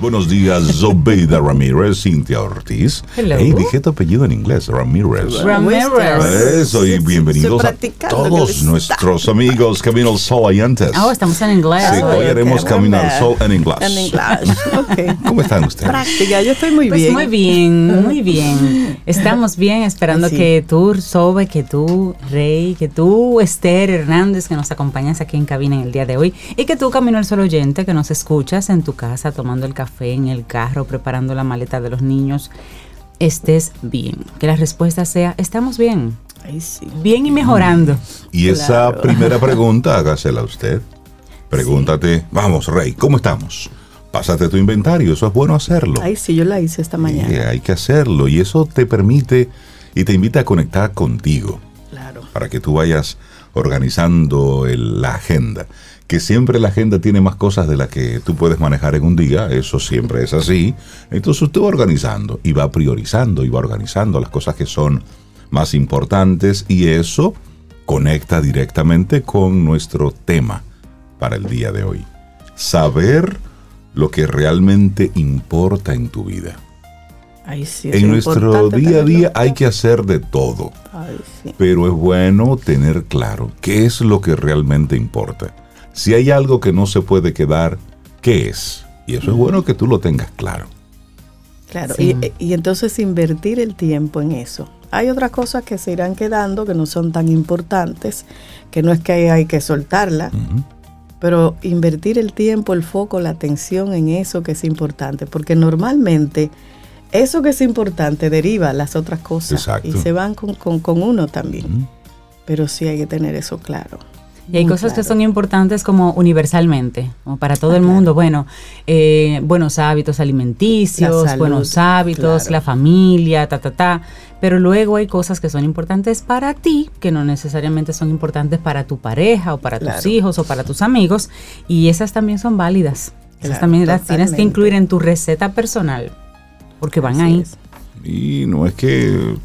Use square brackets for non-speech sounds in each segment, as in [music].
Buenos días, Zobeida [laughs] Ramírez, Cintia Ortiz. Hello. Hey, dije tu apellido en inglés, Ramírez. Ramírez. Eso, y bienvenidos a todos nuestros amigos Camino al Sol oyentes. Oh, estamos en inglés. Sí, hoy haremos Camino al Sol en inglés. En inglés, [laughs] ok. ¿Cómo están ustedes? Práctica, yo estoy muy Pues bien. muy bien, muy bien. [laughs] Estamos bien, esperando Sí. que tú, Sobe, que tú, Rey, que tú, Esther Hernández, que nos acompañas aquí en cabina en el día de hoy, y que tú, Camino al Sol oyente, que nos escuchas en tu casa, tomando el café, en el carro, preparando la maleta de los niños, estés bien. Que la respuesta sea, estamos bien, Ay, sí. bien y mejorando. Y esa primera [laughs] pregunta, hágasela a usted. Pregúntate, vamos, Rey, ¿cómo estamos? Pásate tu inventario, eso es bueno hacerlo. Ay, sí, yo la hice esta mañana. Hay que hacerlo y eso te permite y te invita a conectar contigo Claro. para que tú vayas organizando el- la agenda. Que siempre la agenda tiene más cosas de las que tú puedes manejar en un día, eso siempre es así. Entonces usted va organizando y va priorizando y va organizando las cosas que son más importantes y eso conecta directamente con nuestro tema para el día de hoy. Saber lo que realmente importa en tu vida. Ay, sí. En nuestro día a día hay que hacer de todo, Ay, sí. pero es bueno tener claro qué es lo que realmente importa. Si hay algo que no se puede quedar, ¿qué es? Y eso es bueno que tú lo tengas claro. Claro. Sí. Y, y entonces invertir el tiempo en eso. Hay otras cosas que se irán quedando que no son tan importantes, que no es que hay que soltarla, pero invertir el tiempo, el foco, la atención en eso que es importante, porque normalmente eso que es importante deriva las otras cosas Exacto. y se van con, con- con uno también. Pero sí hay que tener eso claro. Y hay Muy cosas que son importantes como universalmente, como para todo Ah, el claro. mundo. Bueno, eh, buenos hábitos alimenticios, salud, buenos hábitos, claro. la familia, ta, ta, ta. Pero luego hay cosas que son importantes para ti, que no necesariamente son importantes para tu pareja o para tus hijos o para tus amigos. Y esas también son válidas. Esas Claro, también las tienes que incluir en tu receta personal, porque van Así ahí. es. Y no es que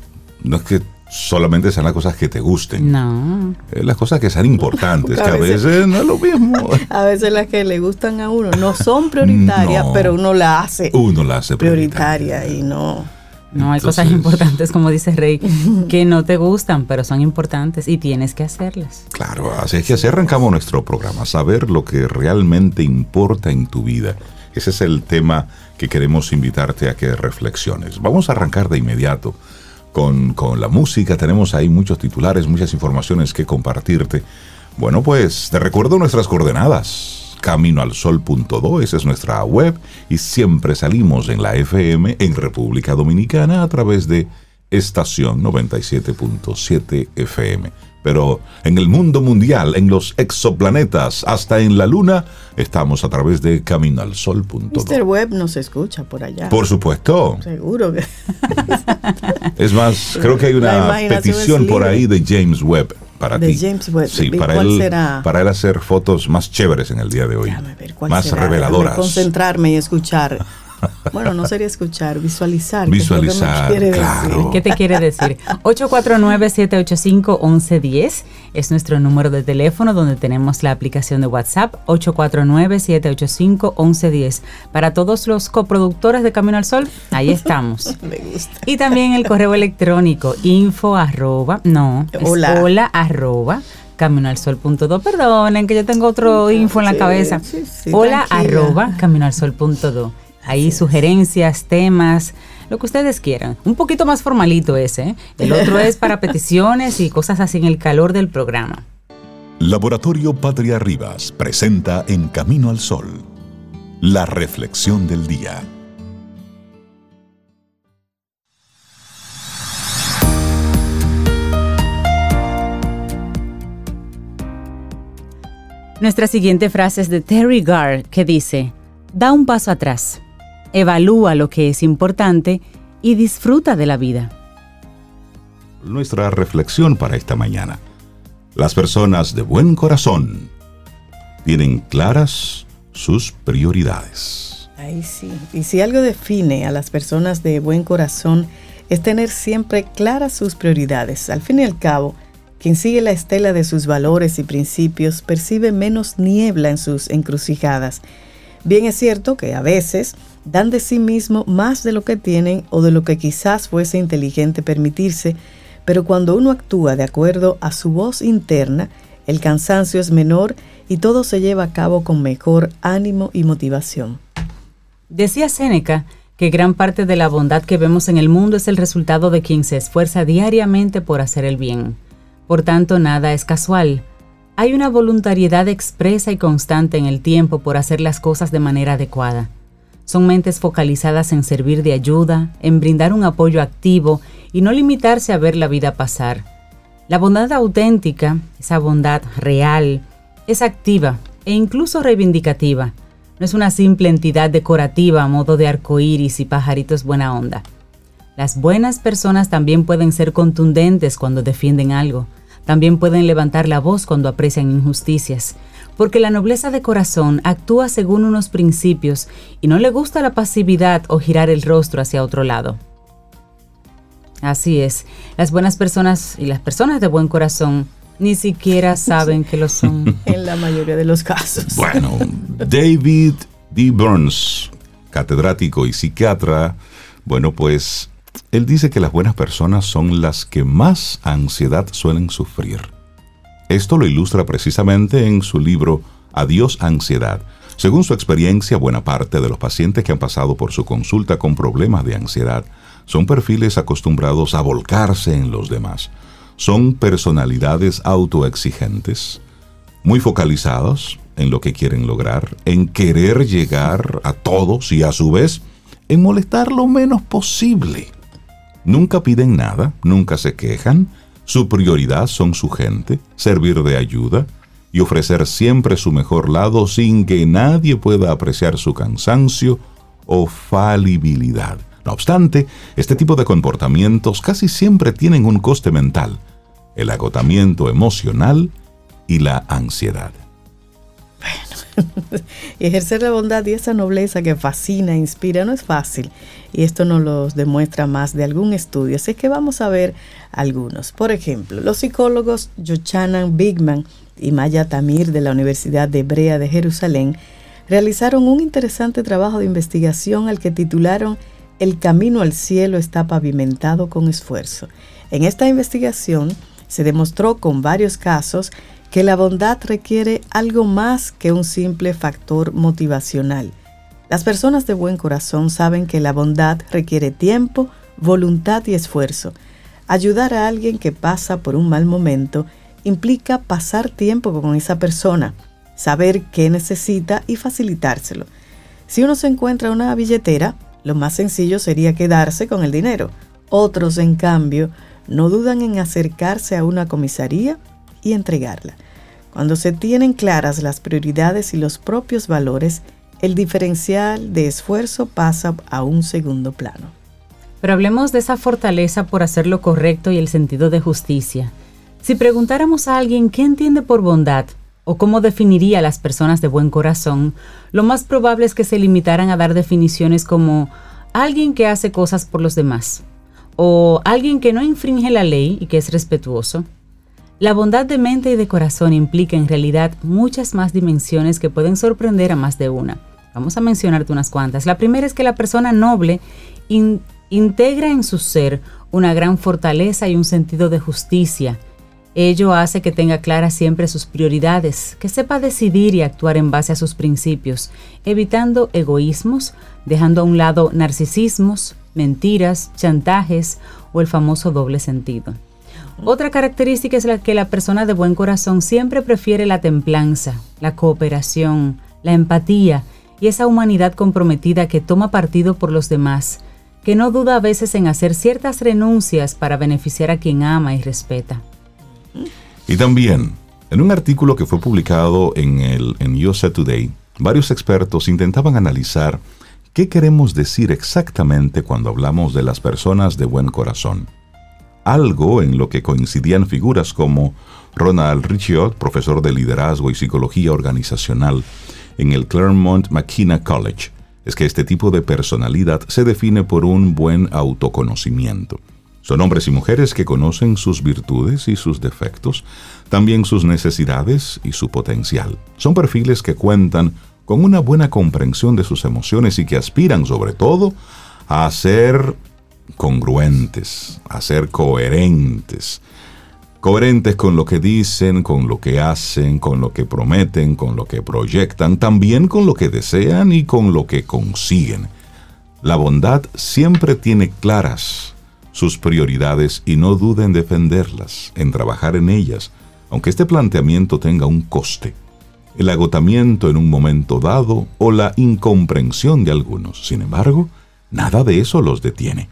no es que solamente sean las cosas que te gusten, No. es las cosas que sean importantes, que a [laughs] a veces- no es lo mismo. [laughs] A veces las que le gustan a uno no son prioritarias, [laughs] No. pero uno la hace Uno la hace prioritaria y no. No, hay cosas importantes, como dice Rey, que no te gustan, pero son importantes y tienes que hacerlas. Claro, así es que así arrancamos nuestro programa, saber lo que realmente importa en tu vida. Ese es el tema que queremos invitarte a que reflexiones. Vamos a arrancar de inmediato con, con la música. Tenemos ahí muchos titulares, muchas informaciones que compartirte. Bueno, pues te recuerdo nuestras coordenadas. Caminoalsol.do, esa es nuestra web y siempre salimos en la FM en República Dominicana a través de estación 97.7 FM. Pero en el mundo mundial, en los exoplanetas, hasta en la luna, estamos a través de Mr. caminoalsol.do. Webb nos escucha por allá. Por supuesto. Seguro que. [laughs] Es más, creo que hay una petición por ahí de James Webb para De ti. James Webb. Sí, ¿Y para él, será? para él hacer fotos más chéveres en el día de hoy. Ver más será, déjame reveladoras. concentrarme y escuchar. Bueno, no sería escuchar, visualizar. que que Visualizar, quiere decir. claro. ¿Qué te quiere decir? [laughs] 849-785-1110 es nuestro número de teléfono donde tenemos la aplicación de WhatsApp 849-785-1110. Para todos los coproductores de Camino al Sol, ahí estamos. [laughs] Me gusta. Y también el correo electrónico info arroba, no, es Hola. hola arroba caminoalsol.do. Perdonen que yo tengo otro info en la Sí, cabeza. sí, sí, hola tranquila. arroba caminoalsol.do. Ahí sugerencias, temas, lo que ustedes quieran. Un poquito más formalito ese. ¿eh? El otro es para [laughs] peticiones y cosas así en el calor del programa. Laboratorio Patria Rivas presenta En Camino al Sol, la reflexión del día. Nuestra siguiente frase es de Terry Garr que dice, da un paso atrás, evalúa lo que es importante y disfruta de la vida. Nuestra reflexión para esta mañana. Las personas de buen corazón tienen claras sus prioridades. Ahí sí. Y si algo define a las personas de buen corazón es tener siempre claras sus prioridades. Al fin y al cabo, quien sigue la estela de sus valores y principios percibe menos niebla en sus encrucijadas. Bien es cierto que a veces dan de sí mismo más de lo que tienen o de lo que quizás fuese inteligente permitirse, pero cuando uno actúa de acuerdo a su voz interna, el cansancio es menor y todo se lleva a cabo con mejor ánimo y motivación. Decía Séneca que gran parte de la bondad que vemos en el mundo es el resultado de quien se esfuerza diariamente por hacer el bien. Por tanto, nada es casual. Hay una voluntariedad expresa y constante en el tiempo por hacer las cosas de manera adecuada. Son mentes focalizadas en servir de ayuda, en brindar un apoyo activo y no limitarse a ver la vida pasar. La bondad auténtica, esa bondad real, es activa e incluso reivindicativa. No es una simple entidad decorativa a modo de arcoíris y pajaritos buena onda. Las buenas personas también pueden ser contundentes cuando defienden algo. También pueden levantar la voz cuando aprecian injusticias porque la nobleza de corazón actúa según unos principios y no le gusta la pasividad o girar el rostro hacia otro lado. Así es, las buenas personas y las personas de buen corazón ni siquiera [laughs] saben que lo son. [laughs] En la mayoría de los casos. Bueno, David D. Burns, catedrático y psiquiatra, bueno, pues él dice que las buenas personas son las que más ansiedad suelen sufrir. Esto lo ilustra precisamente en su libro Adiós Ansiedad. Según su experiencia, buena parte de los pacientes que han pasado por su consulta con problemas de ansiedad son perfiles acostumbrados a volcarse en los demás. Son personalidades autoexigentes, muy focalizados en lo que quieren lograr, en querer llegar a todos y a su vez en molestar lo menos posible. Nunca piden nada, nunca se quejan, su prioridad son su gente, servir de ayuda y ofrecer siempre su mejor lado sin que nadie pueda apreciar su cansancio o falibilidad. No obstante, este tipo de comportamientos casi siempre tienen un coste mental, el agotamiento emocional y la ansiedad. [laughs] ejercer la bondad y esa nobleza que fascina, inspira, no es fácil. Y esto nos lo demuestra más de algún estudio. Así que vamos a ver algunos. Por ejemplo, los psicólogos Yochanan Bigman y Maya Tamir de la Universidad de Hebrea de Jerusalén realizaron un interesante trabajo de investigación al que titularon El camino al cielo está pavimentado con esfuerzo. En esta investigación se demostró con varios casos que la bondad requiere algo más que un simple factor motivacional. Las personas de buen corazón saben que la bondad requiere tiempo, voluntad y esfuerzo. Ayudar a alguien que pasa por un mal momento implica pasar tiempo con esa persona, saber qué necesita y facilitárselo. Si uno se encuentra una billetera, lo más sencillo sería quedarse con el dinero. Otros, en cambio, no dudan en acercarse a una comisaría y entregarla. Cuando se tienen claras las prioridades y los propios valores, el diferencial de esfuerzo pasa a un segundo plano. Pero hablemos de esa fortaleza por hacer lo correcto y el sentido de justicia. Si preguntáramos a alguien qué entiende por bondad o cómo definiría a las personas de buen corazón, lo más probable es que se limitaran a dar definiciones como alguien que hace cosas por los demás o alguien que no infringe la ley y que es respetuoso la bondad de mente y de corazón implica en realidad muchas más dimensiones que pueden sorprender a más de una. Vamos a mencionarte unas cuantas. La primera es que la persona noble integra en su ser una gran fortaleza y un sentido de justicia. Ello hace que tenga claras siempre sus prioridades, que sepa decidir y actuar en base a sus principios, evitando egoísmos, dejando a un lado narcisismos, mentiras, chantajes o el famoso doble sentido. Otra característica es la que la persona de buen corazón siempre prefiere la templanza, la cooperación, la empatía y esa humanidad comprometida que toma partido por los demás, que no duda a veces en hacer ciertas renuncias para beneficiar a quien ama y respeta. Y también, en un artículo que fue publicado en el en USA Today, varios expertos intentaban analizar qué queremos decir exactamente cuando hablamos de las personas de buen corazón algo en lo que coincidían figuras como Ronald Ricciot, profesor de liderazgo y psicología organizacional en el Claremont McKenna College, es que este tipo de personalidad se define por un buen autoconocimiento. Son hombres y mujeres que conocen sus virtudes y sus defectos, también sus necesidades y su potencial. Son perfiles que cuentan con una buena comprensión de sus emociones y que aspiran sobre todo a ser congruentes, a ser coherentes. Coherentes con lo que dicen, con lo que hacen, con lo que prometen, con lo que proyectan, también con lo que desean y con lo que consiguen. La bondad siempre tiene claras sus prioridades y no duda en defenderlas, en trabajar en ellas, aunque este planteamiento tenga un coste, el agotamiento en un momento dado o la incomprensión de algunos. Sin embargo, nada de eso los detiene.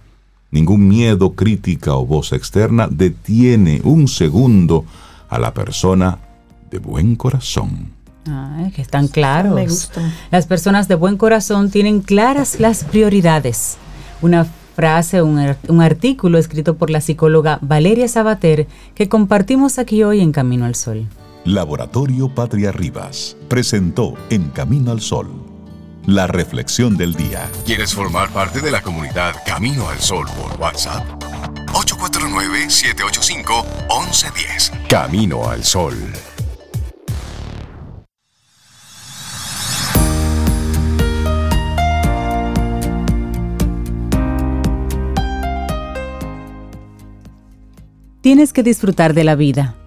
Ningún miedo, crítica o voz externa detiene un segundo a la persona de buen corazón. Ay, que están claros. Me Las personas de buen corazón tienen claras las prioridades. Una frase, un, un, artículo escrito por la psicóloga Valeria Sabater que compartimos aquí hoy en Camino al Sol. Laboratorio Patria Rivas presentó En Camino al Sol la reflexión del día. ¿Quieres formar parte de la comunidad Camino al Sol por WhatsApp? 849-785-1110. Camino al Sol. Tienes que disfrutar de la vida.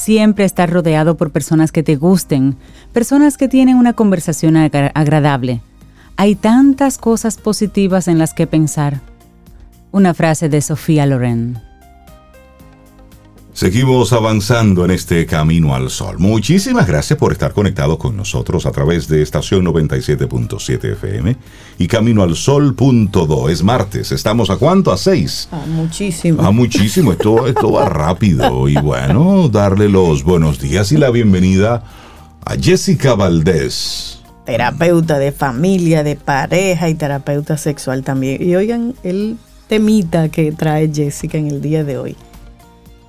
Siempre estar rodeado por personas que te gusten, personas que tienen una conversación agradable. Hay tantas cosas positivas en las que pensar. Una frase de Sofía Loren. Seguimos avanzando en este camino al sol. Muchísimas gracias por estar conectados con nosotros a través de estación 97.7 FM y camino al sol.do. Es martes, ¿estamos a cuánto? A 6. A muchísimo. A muchísimo, esto, esto va rápido. Y bueno, darle los buenos días y la bienvenida a Jessica Valdés. Terapeuta de familia, de pareja y terapeuta sexual también. Y oigan el temita que trae Jessica en el día de hoy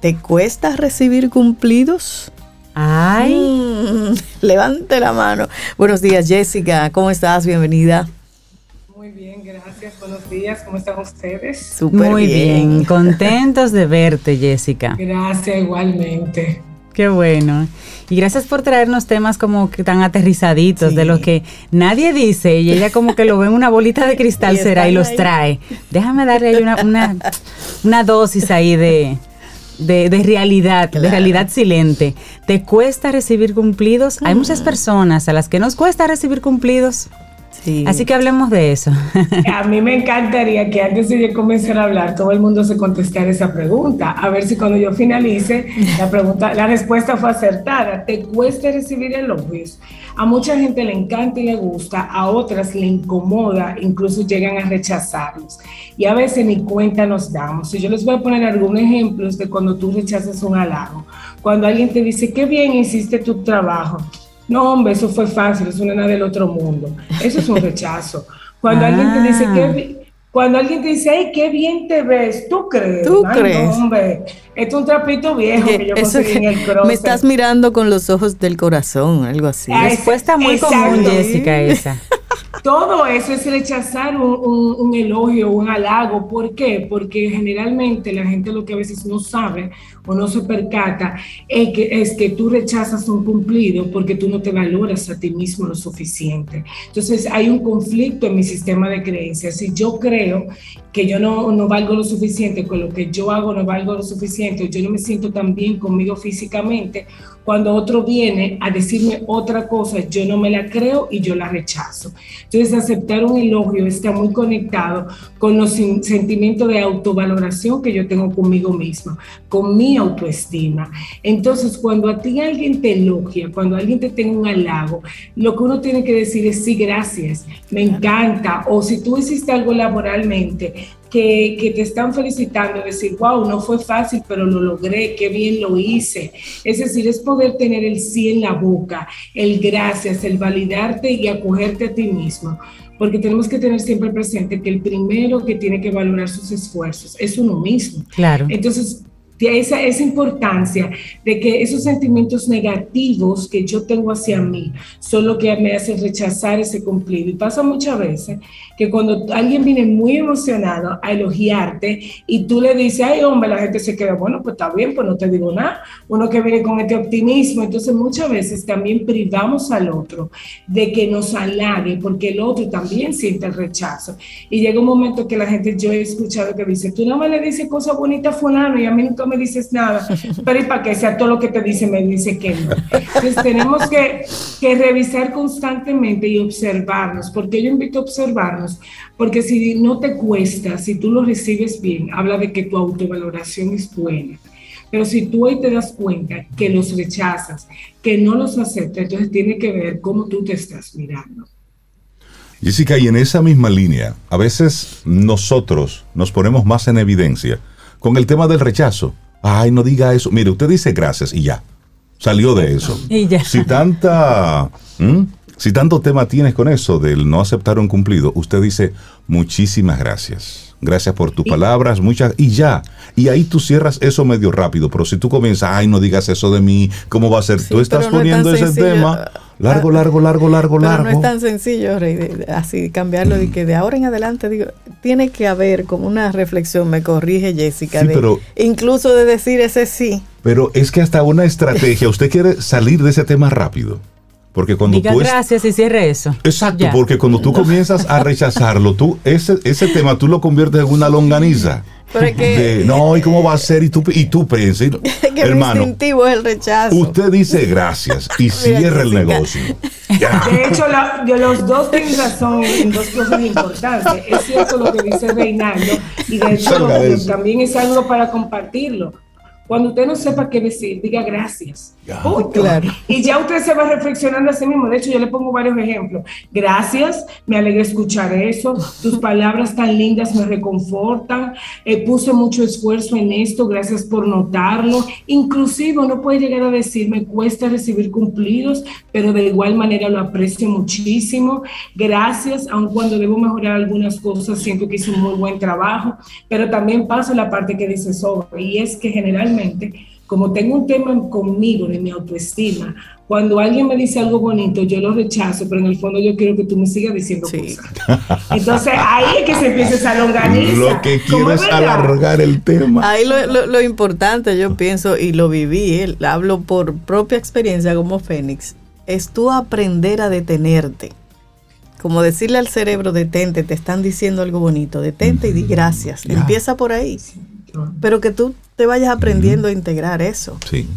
¿Te cuesta recibir cumplidos? Ay. Mm, [laughs] levante la mano. Buenos días, Jessica. ¿Cómo estás? Bienvenida. Muy bien, gracias. Buenos días. ¿Cómo están ustedes? Súper Muy bien. [laughs] Contentos de verte, Jessica. Gracias, igualmente. Qué bueno. Y gracias por traernos temas como que tan aterrizaditos, de los que nadie dice, y ella como que lo ve en una bolita de [laughs] cristal será y los trae. Déjame darle ahí una, una dosis ahí de, de, realidad, de realidad silente. ¿Te cuesta recibir cumplidos? Hay muchas mm. personas a las que nos cuesta recibir cumplidos. Así que hablemos de eso. A mí me encantaría que antes de comenzar a hablar, todo el mundo se contestara esa pregunta. A ver si cuando yo finalice, la pregunta, la respuesta fue acertada. ¿Te cuesta recibir elogios? A mucha gente le encanta y le gusta, a otras le incomoda, incluso llegan a rechazarlos. Y a veces ni cuenta nos damos. Y yo les voy a poner algunos ejemplos de cuando tú rechazas un halago. Cuando alguien te dice, qué bien hiciste tu trabajo no, hombre, eso fue fácil, es una nada del otro mundo. Eso es un [laughs] rechazo. Cuando alguien te dice que ah. cuando alguien te dice, ay, qué bien te ves, ¿tú crees? ¿Tú crees? hombre, es un trapito viejo que yo conseguí en el. Me estás mirando con los ojos del corazón, algo así. Respuesta muy común, Jessica, esa. [laughs] Todo eso es rechazar un, elogio, un halago. ¿Por qué? Porque generalmente la gente lo que a veces no sabe o no se percata es que, es que tú rechazas un cumplido porque tú no te valoras a ti mismo lo suficiente. Entonces hay un conflicto en mi sistema de creencias. Si yo creo que yo no, no valgo lo suficiente, con lo que yo hago no valgo lo suficiente, yo no me siento tan bien conmigo físicamente, cuando otro viene a decirme otra cosa, yo no me la creo y yo la rechazo. Entonces, aceptar un elogio está muy conectado con los sentimientos de autovaloración que yo tengo conmigo misma, con mi autoestima. Entonces, cuando a ti alguien te elogia, cuando alguien te tenga un halago, lo que uno tiene que decir es sí, gracias, me encanta, o si tú hiciste algo laboralmente, que, te están felicitando, decir, wow, no fue fácil, pero lo logré, qué bien lo hice. Es decir, es poder tener el sí en la boca, el gracias, el validarte y acogerte a ti mismo. Porque tenemos que tener siempre presente que el primero que tiene que valorar sus esfuerzos es uno mismo. Claro. Entonces, esa, esa importancia de que esos sentimientos negativos que yo tengo hacia mí son lo que me hacen rechazar ese cumplido. Y pasa muchas veces que cuando alguien viene muy emocionado a elogiarte y tú le dices, ay hombre, la gente se queda, bueno, pues está bien, pues no te digo nada. Uno que viene con este optimismo, entonces muchas veces también privamos al otro de que nos halague, porque el otro también siente el rechazo. Y llega un momento que la gente, yo he escuchado que dice, tú no me le dices cosas bonitas a fulano y a mí nunca me dices nada, pero ¿y para qué sea todo lo que te dice me dice que no? Entonces tenemos que, que revisar constantemente y observarnos, porque yo invito a observarnos porque si no te cuesta, si tú lo recibes bien, habla de que tu autovaloración es buena. Pero si tú hoy te das cuenta que los rechazas, que no los aceptas, entonces tiene que ver cómo tú te estás mirando. Jessica, y en esa misma línea, a veces nosotros nos ponemos más en evidencia con el tema del rechazo. Ay, no diga eso. Mire, usted dice gracias y ya. Salió de eso. Y ya. Si tanta... Si tanto tema tienes con eso del no aceptar un cumplido, usted dice muchísimas gracias. Gracias por tus palabras, muchas, y ya. Y ahí tú cierras eso medio rápido. Pero si tú comienzas, ay, no digas eso de mí, ¿cómo va a ser? tú estás poniendo ese tema largo, largo, largo, largo, pero largo. No es tan sencillo, Rey, así cambiarlo de que de ahora en adelante, digo, tiene que haber como una reflexión, me corrige Jessica, de, incluso de decir ese sí. Pero es que hasta una estrategia, usted quiere salir de ese tema rápido. Porque cuando Diga tú gracias y cierre eso. Exacto, porque cuando tú comienzas a rechazarlo, tú ese, ese tema tú lo conviertes en una longaniza. No, ¿y cómo va a ser? Y tú, y tú piensas, [laughs] que hermano, instintivo es el rechazo. Usted dice gracias y [laughs] cierra el negocio. [laughs] De hecho, yo, los dos tienen razón en dos cosas importantes. Es cierto lo que dice Reinaldo y de hecho también es algo para compartirlo cuando usted no sepa qué decir, diga gracias. Claro. Y ya usted se va reflexionando a sí mismo. De hecho, yo le pongo varios ejemplos. Gracias, me alegra escuchar eso. Tus palabras tan lindas me reconfortan. Eh, puse mucho esfuerzo en esto, gracias por notarlo. Inclusive uno puede llegar a decir, me cuesta recibir cumplidos, pero de igual manera lo aprecio muchísimo. Gracias, aun cuando debo mejorar algunas cosas, siento que hice un muy buen trabajo. Pero también paso la parte que dice sobre, y es que generalmente como tengo un tema conmigo de mi autoestima, cuando alguien me dice algo bonito, yo lo rechazo, pero en el fondo yo quiero que tú me sigas diciendo cosas. Entonces ahí es que se empieza esa longaniza. Lo que quiero es alargar el tema. Ahí lo, lo, importante, yo pienso, y lo viví, eh, hablo por propia experiencia como Fénix, es tú aprender a detenerte. Como decirle al cerebro, detente, te están diciendo algo bonito, detente y di gracias. Empieza por ahí. Pero que tú te vayas aprendiendo a integrar eso. Sí.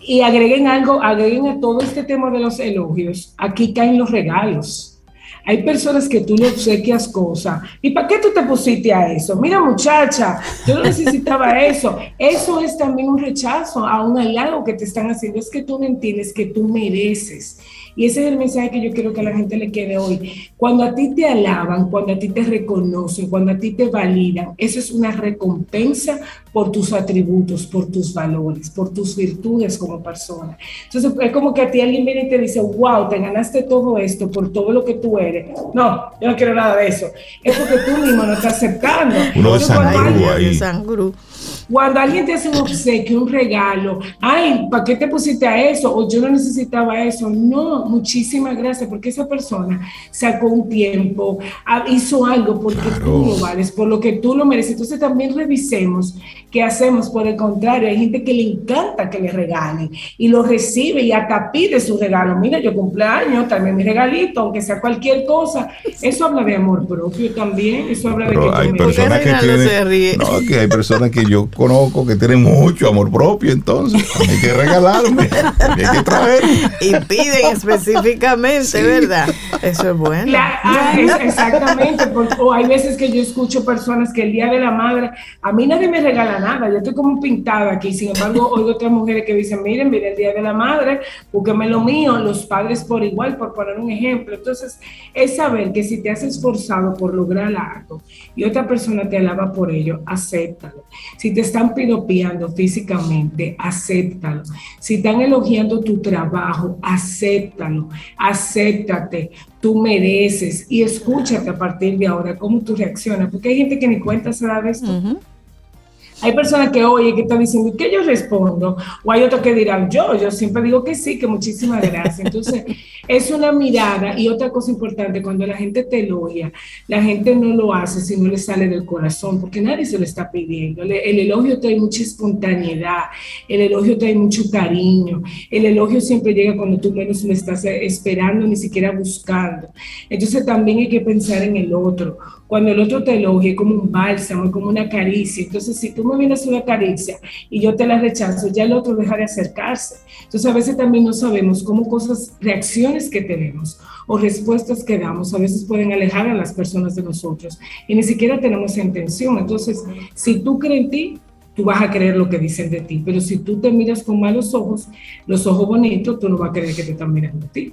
Y agreguen algo, agreguen a todo este tema de los elogios, aquí caen los regalos. Hay personas que tú le obsequias cosas. ¿Y para qué tú te pusiste a eso? Mira, muchacha, yo no necesitaba [laughs] eso. Eso es también un rechazo a un halago que te están haciendo. Es que tú no entiendes que tú mereces. Y ese es el mensaje que yo quiero que a la gente le quede hoy. Cuando a ti te alaban, cuando a ti te reconocen, cuando a ti te validan, eso es una recompensa por tus atributos, por tus valores, por tus virtudes como persona. Entonces es como que a ti alguien viene y te dice, wow, te ganaste todo esto por todo lo que tú eres. No, yo no quiero nada de eso. Es porque tú mismo no estás aceptando. Uno de ahí. Cuando alguien te hace un obsequio, un regalo, ay, ¿para qué te pusiste a eso? O yo no necesitaba eso. No, muchísimas gracias, porque esa persona sacó un tiempo, ah, hizo algo porque tú lo vales, por lo que tú lo mereces. Entonces también revisemos qué hacemos. Por el contrario, hay gente que le encanta que le regalen y lo recibe y hasta pide su regalo. Mira, yo cumpleaños, también mi regalito, aunque sea cualquier cosa. Eso habla de amor propio también. Eso habla de que hay personas que tienen, no, que hay personas que yo conozco que tienen mucho amor propio, entonces hay que regalarme, hay que traer. [laughs] Y piden específicamente, ¿verdad? Eso es bueno. Ah, exactamente, o hay veces que yo escucho personas que el Día de la Madre, a mí nadie me regala nada, yo estoy como pintada aquí, sin embargo, oigo otras mujeres que dicen, miren, miren el Día de la Madre, búsqueme lo mío, los padres por igual, por poner un ejemplo. Entonces, es saber que si te has esforzado por lograr algo y otra persona te alaba por ello, acéptalo. Si te están piropeando físicamente, acéptalo. Si están elogiando tu trabajo, acéptalo, acéptate, tú mereces y escúchate a partir de ahora cómo tú reaccionas, porque hay gente que ni cuenta se da de esto. Hay personas que oye que están diciendo, ¿qué yo respondo? O hay otros que dirán, yo, yo siempre digo que sí, que muchísimas gracias. Entonces, [laughs] es una mirada y otra cosa importante, cuando la gente te elogia, la gente no lo hace si no le sale del corazón, porque nadie se lo está pidiendo. El, el elogio trae mucha espontaneidad, el elogio trae mucho cariño, el elogio siempre llega cuando tú menos lo estás esperando, ni siquiera buscando. Entonces también hay que pensar en el otro. Cuando el otro te elogia, como un bálsamo, como una caricia. Entonces, si tú me vienes una caricia y yo te la rechazo, ya el otro deja de acercarse. Entonces, a veces también no sabemos cómo cosas, reacciones que tenemos o respuestas que damos, a veces pueden alejar a las personas de nosotros y ni siquiera tenemos intención. Entonces, si tú crees en ti, tú vas a creer lo que dicen de ti. Pero si tú te miras con malos ojos, los ojos bonitos, tú no vas a creer que te están mirando a ti.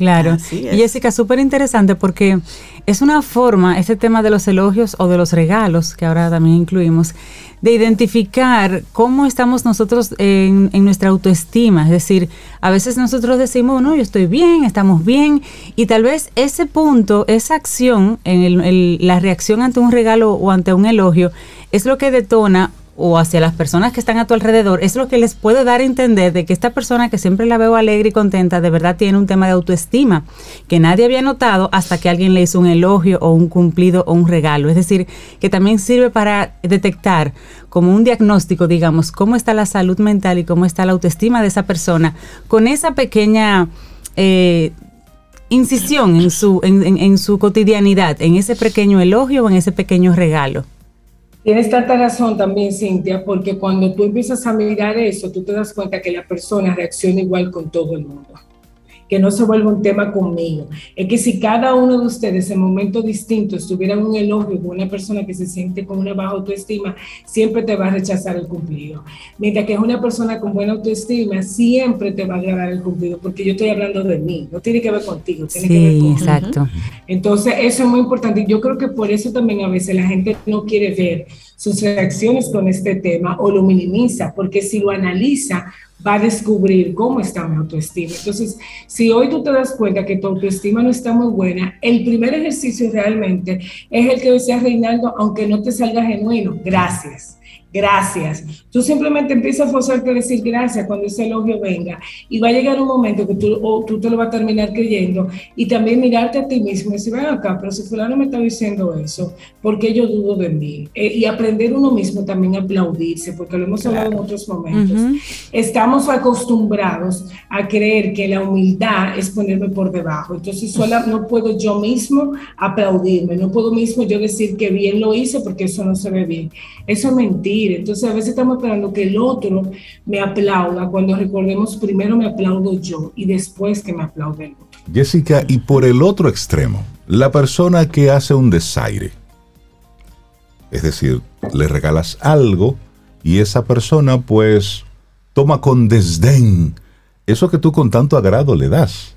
Claro. Y Jessica, súper interesante porque es una forma, ese tema de los elogios o de los regalos, que ahora también incluimos, de identificar cómo estamos nosotros en, nuestra autoestima. Es decir, a veces nosotros decimos, no, yo estoy bien, estamos bien, y tal vez ese punto, esa acción, en la reacción ante un regalo o ante un elogio, es lo que detona o hacia las personas que están a tu alrededor, es lo que les puede dar a entender de que esta persona que siempre la veo alegre y contenta, de verdad tiene un tema de autoestima que nadie había notado hasta que alguien le hizo un elogio o un cumplido o un regalo. Es decir, que también sirve para detectar como un diagnóstico, digamos, cómo está la salud mental y cómo está la autoestima de esa persona con esa pequeña... Eh, incisión en su, en su cotidianidad, en ese pequeño elogio o en ese pequeño regalo. Tienes tanta razón también, Cintia, porque cuando tú empiezas a mirar eso, tú te das cuenta que la persona reacciona igual con todo el mundo que no se vuelva un tema conmigo. Es que si cada uno de ustedes en momentos distintos tuvieran un elogio con una persona que se siente con una baja autoestima, siempre te va a rechazar el cumplido. Mientras que es una persona con buena autoestima, siempre te va a agradar el cumplido, porque yo estoy hablando de mí, no tiene que ver contigo, tiene que ver exacto. Entonces, eso es muy importante. Yo creo que por eso también a veces la gente no quiere ver sus reacciones con este tema o lo minimiza, porque si lo analiza, va a descubrir cómo está mi autoestima. Entonces, si hoy tú te das cuenta que tu autoestima no está muy buena, el primer ejercicio realmente es el que decía Reinaldo, aunque no te salga genuino, gracias gracias. Tú simplemente empiezas a forzarte a decir gracias cuando ese elogio venga y va a llegar un momento que tú, o tú te lo vas a terminar creyendo y también mirarte a ti mismo y decir, ven acá, pero si fulano me está diciendo eso, ¿por qué yo dudo de mí? Eh, y aprender uno mismo también a aplaudirse, porque lo hemos hablado en otros momentos. Estamos acostumbrados a creer que la humildad es ponerme por debajo, entonces sola no puedo yo mismo aplaudirme, no puedo mismo yo decir que bien lo hice porque eso no se ve bien. Eso es mentira entonces a veces estamos esperando que el otro me aplauda cuando recordemos primero me aplaudo yo y después que me aplaude el otro. Jessica, y por el otro extremo, la persona que hace un desaire. Es decir, le regalas algo y esa persona pues toma con desdén eso que tú con tanto agrado le das.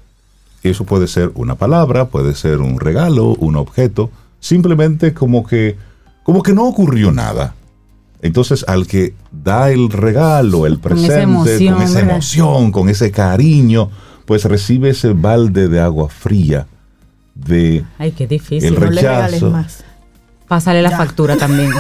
Eso puede ser una palabra, puede ser un regalo, un objeto, simplemente como que como que no ocurrió nada. Entonces, al que da el regalo, el presente, con esa emoción, con ese cariño, pues recibe ese balde de agua fría de Ay, qué difícil. el rechazo. No le Pásale la factura también.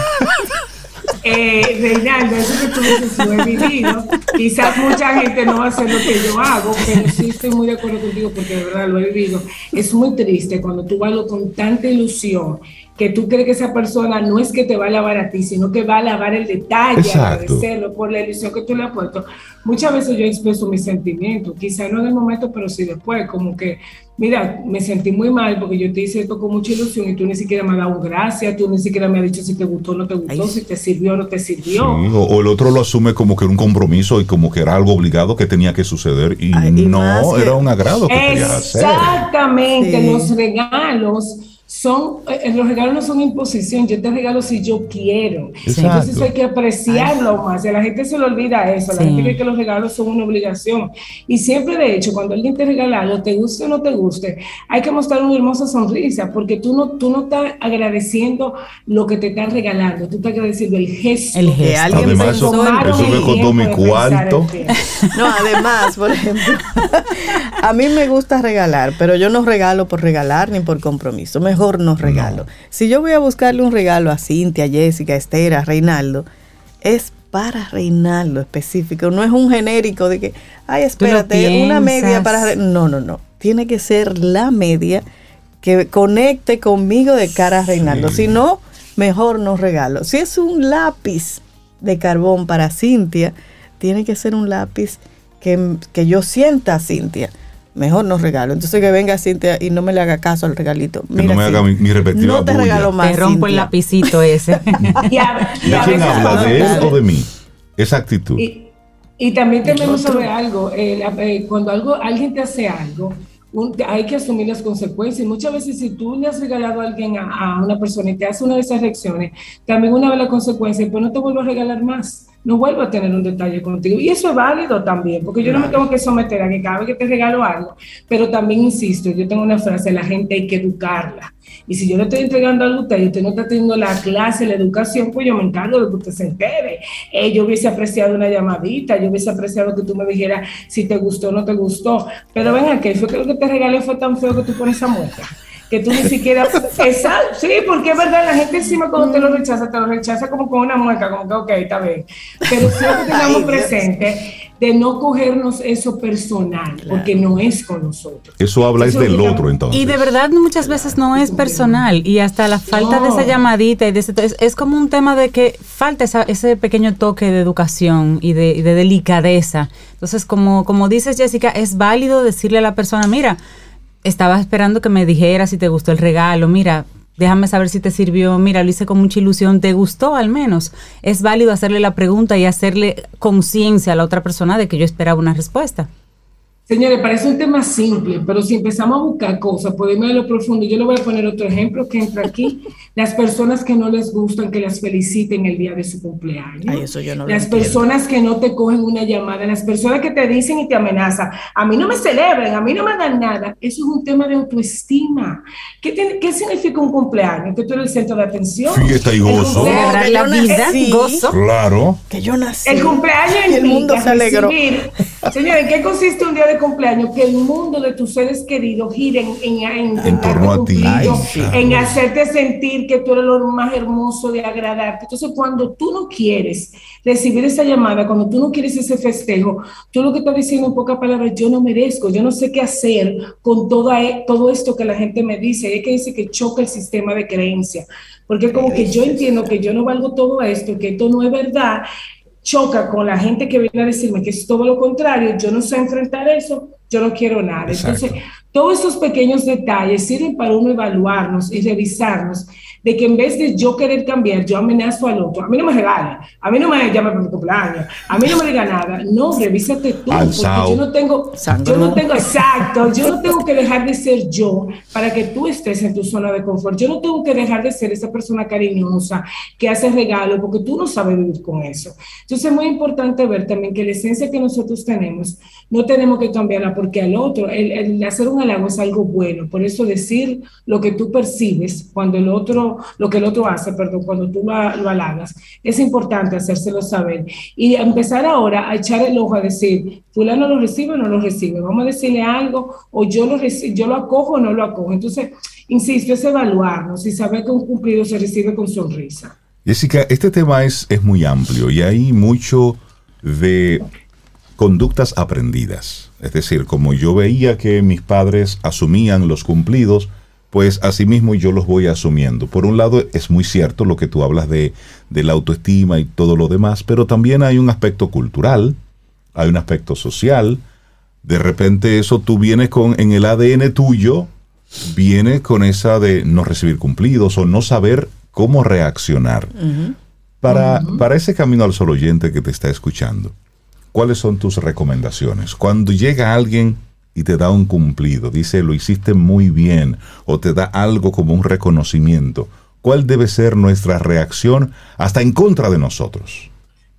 [laughs] eh, Reinaldo, eso que tú dices, lo he vivido. Quizás mucha gente no hace lo que yo hago, pero sí estoy muy de acuerdo contigo porque de verdad lo he vivido. Es muy triste cuando tú vas con tanta ilusión que tú crees que esa persona no es que te va a lavar a ti, sino que va a lavar el detalle, agradecerlo por la ilusión que tú le has puesto. Muchas veces yo expreso mis sentimientos, quizá no en el momento, pero sí después, como que, mira, me sentí muy mal porque yo te hice esto con mucha ilusión y tú ni siquiera me has dado gracias, tú ni siquiera me has dicho si te gustó o no te gustó, si te sirvió o no te sirvió. o, el otro lo asume como que era un compromiso y como que era algo obligado que tenía que suceder y, no, era un agrado que hacer. Exactamente, los regalos son, eh, los regalos no son imposición, yo te regalo si yo quiero. Entonces hay que apreciarlo más. la gente se le olvida eso, la gente cree que los regalos son una obligación. Y siempre, de hecho, cuando alguien te regala algo, te guste o no te guste, hay que mostrar una hermosa sonrisa, porque tú no, tú no estás agradeciendo lo que te están regalando, tú estás agradeciendo el gesto. El gesto. Alguien además, eso, eso me costó mi cuarto. No, además, por ejemplo, a mí me gusta regalar, pero yo no regalo por regalar ni por compromiso. Mejor no regalo. Si yo voy a buscarle un regalo a Cintia, Jessica, Esther, a Reinaldo, es para Reinaldo específico, no es un genérico de que, ay, espérate, una media para... No, no, no, tiene que ser la media que conecte conmigo de cara a Reinaldo, si no, mejor no regalo. Si es un lápiz de carbón para Cintia, tiene que ser un lápiz que, que yo sienta a Cintia mejor no regalo. Entonces que venga Cintia y no me le haga caso al regalito. que no me haga mi, mi No te regalo más. Te rompo el lapicito ese. [laughs] y [laughs] ¿De quién habla? ¿De él o de mí? Esa actitud. Y, también tenemos sobre algo. Eh, eh, cuando algo, alguien te hace algo, hay que asumir las consecuencias. Muchas veces si tú le has regalado a alguien, a, a, una persona y te hace una de esas reacciones, también una de las consecuencias, pues no te vuelvo a regalar más no vuelvo a tener un detalle contigo. Y eso es válido también, porque yo no me tengo que someter a que cada vez que te regalo algo, pero también insisto, yo tengo una frase, la gente hay que educarla. Y si yo le estoy entregando algo a usted y usted no está teniendo la clase, la educación, pues yo me encargo de que usted se entere. Eh, yo hubiese apreciado una llamadita, yo hubiese apreciado que tú me dijeras si te gustó o no te gustó. Pero ven aquí, fue que lo que te regalé fue tan feo que tú pones esa muestra que tú ni siquiera... [laughs] Exacto, sí, porque es verdad, la gente encima cuando te lo rechaza, te lo rechaza como con una mueca, como que, ok, está bien. Pero siempre [laughs] tengamos presente de no cogernos eso personal, porque no es con nosotros. Eso habla es del otro, entonces. Y de verdad muchas veces no es personal, y hasta la falta de esa llamadita, y de ese, es, como un tema de que falta ese pequeño toque de educación y de, y de delicadeza. Entonces, como, como dices, Jessica, es válido decirle a la persona, mira, estaba esperando que me dijeras si te gustó el regalo, mira, déjame saber si te sirvió, mira, lo hice con mucha ilusión, ¿te gustó al menos? Es válido hacerle la pregunta y hacerle conciencia a la otra persona de que yo esperaba una respuesta. Señores, parece un tema simple, pero si empezamos a buscar cosas, podemos ir a lo profundo. Yo le voy a poner otro ejemplo que entra aquí. [laughs] Las personas que no les gustan que las feliciten el día de su cumpleaños. Ay, eso yo no las personas que no te cogen una llamada, las personas que te dicen y te amenazan. A mí no me celebren, a mí no me hagan nada. Eso es un tema de autoestima. ¿Qué, qué significa un cumpleaños? Que tú eres el centro de atención. Fiesta y gozo. Celebrar la vida, gozo. Claro. Que yo nací. El cumpleaños y el mundo se alegró. Señores, ¿en qué consiste un día de cumpleaños, que el mundo de tus seres queridos gire en, en, en, torno a ti, en hacerte sentir que tú eres lo más hermoso de agradarte. Entonces, cuando tú no quieres recibir esa llamada, cuando tú no quieres ese festejo, tú lo que estás diciendo en pocas palabras, yo no merezco, yo no sé qué hacer con toda, e, todo esto que la gente me dice. Es que dice que choca el sistema de creencia, porque como que yo entiendo que yo no valgo todo esto, que esto no es verdad, choca con la gente que viene a decirme que es todo lo contrario, yo no sé enfrentar eso, yo no quiero nada. Entonces, todos esos pequeños detalles sirven para uno evaluarnos y revisarnos de que en vez de yo querer cambiar, yo amenazo al otro. A mí no me regala, a mí no me llama por mi cumpleaños, a mí no me diga nada. No, revísate tú, porque yo no tengo, yo no tengo, exacto, yo no tengo que dejar de ser yo para que tú estés en tu zona de confort. Yo no tengo que dejar de ser esa persona cariñosa que hace regalo, porque tú no sabes vivir con eso. Entonces es muy importante ver también que la esencia que nosotros tenemos, no tenemos que cambiarla porque al otro, el, el hacer un halago es algo bueno. Por eso decir lo que tú percibes cuando el otro lo que el otro hace, perdón, cuando tú lo, lo halagas, es importante hacérselo saber y empezar ahora a echar el ojo a decir, fulano lo recibe o no lo recibe, vamos a decirle algo o yo lo, yo lo acojo o no lo acojo. Entonces, insisto, es evaluarnos y saber que un cumplido se recibe con sonrisa. Jessica, este tema es, es muy amplio y hay mucho de conductas aprendidas. Es decir, como yo veía que mis padres asumían los cumplidos, pues asimismo yo los voy asumiendo. Por un lado es muy cierto lo que tú hablas de, de, la autoestima y todo lo demás, pero también hay un aspecto cultural, hay un aspecto social. De repente eso tú vienes con, en el ADN tuyo, viene con esa de no recibir cumplidos o no saber cómo reaccionar. para, para ese camino al solo oyente que te está escuchando, ¿cuáles son tus recomendaciones? Cuando llega alguien y te da un cumplido, dice lo hiciste muy bien o te da algo como un reconocimiento, ¿cuál debe ser nuestra reacción hasta en contra de nosotros?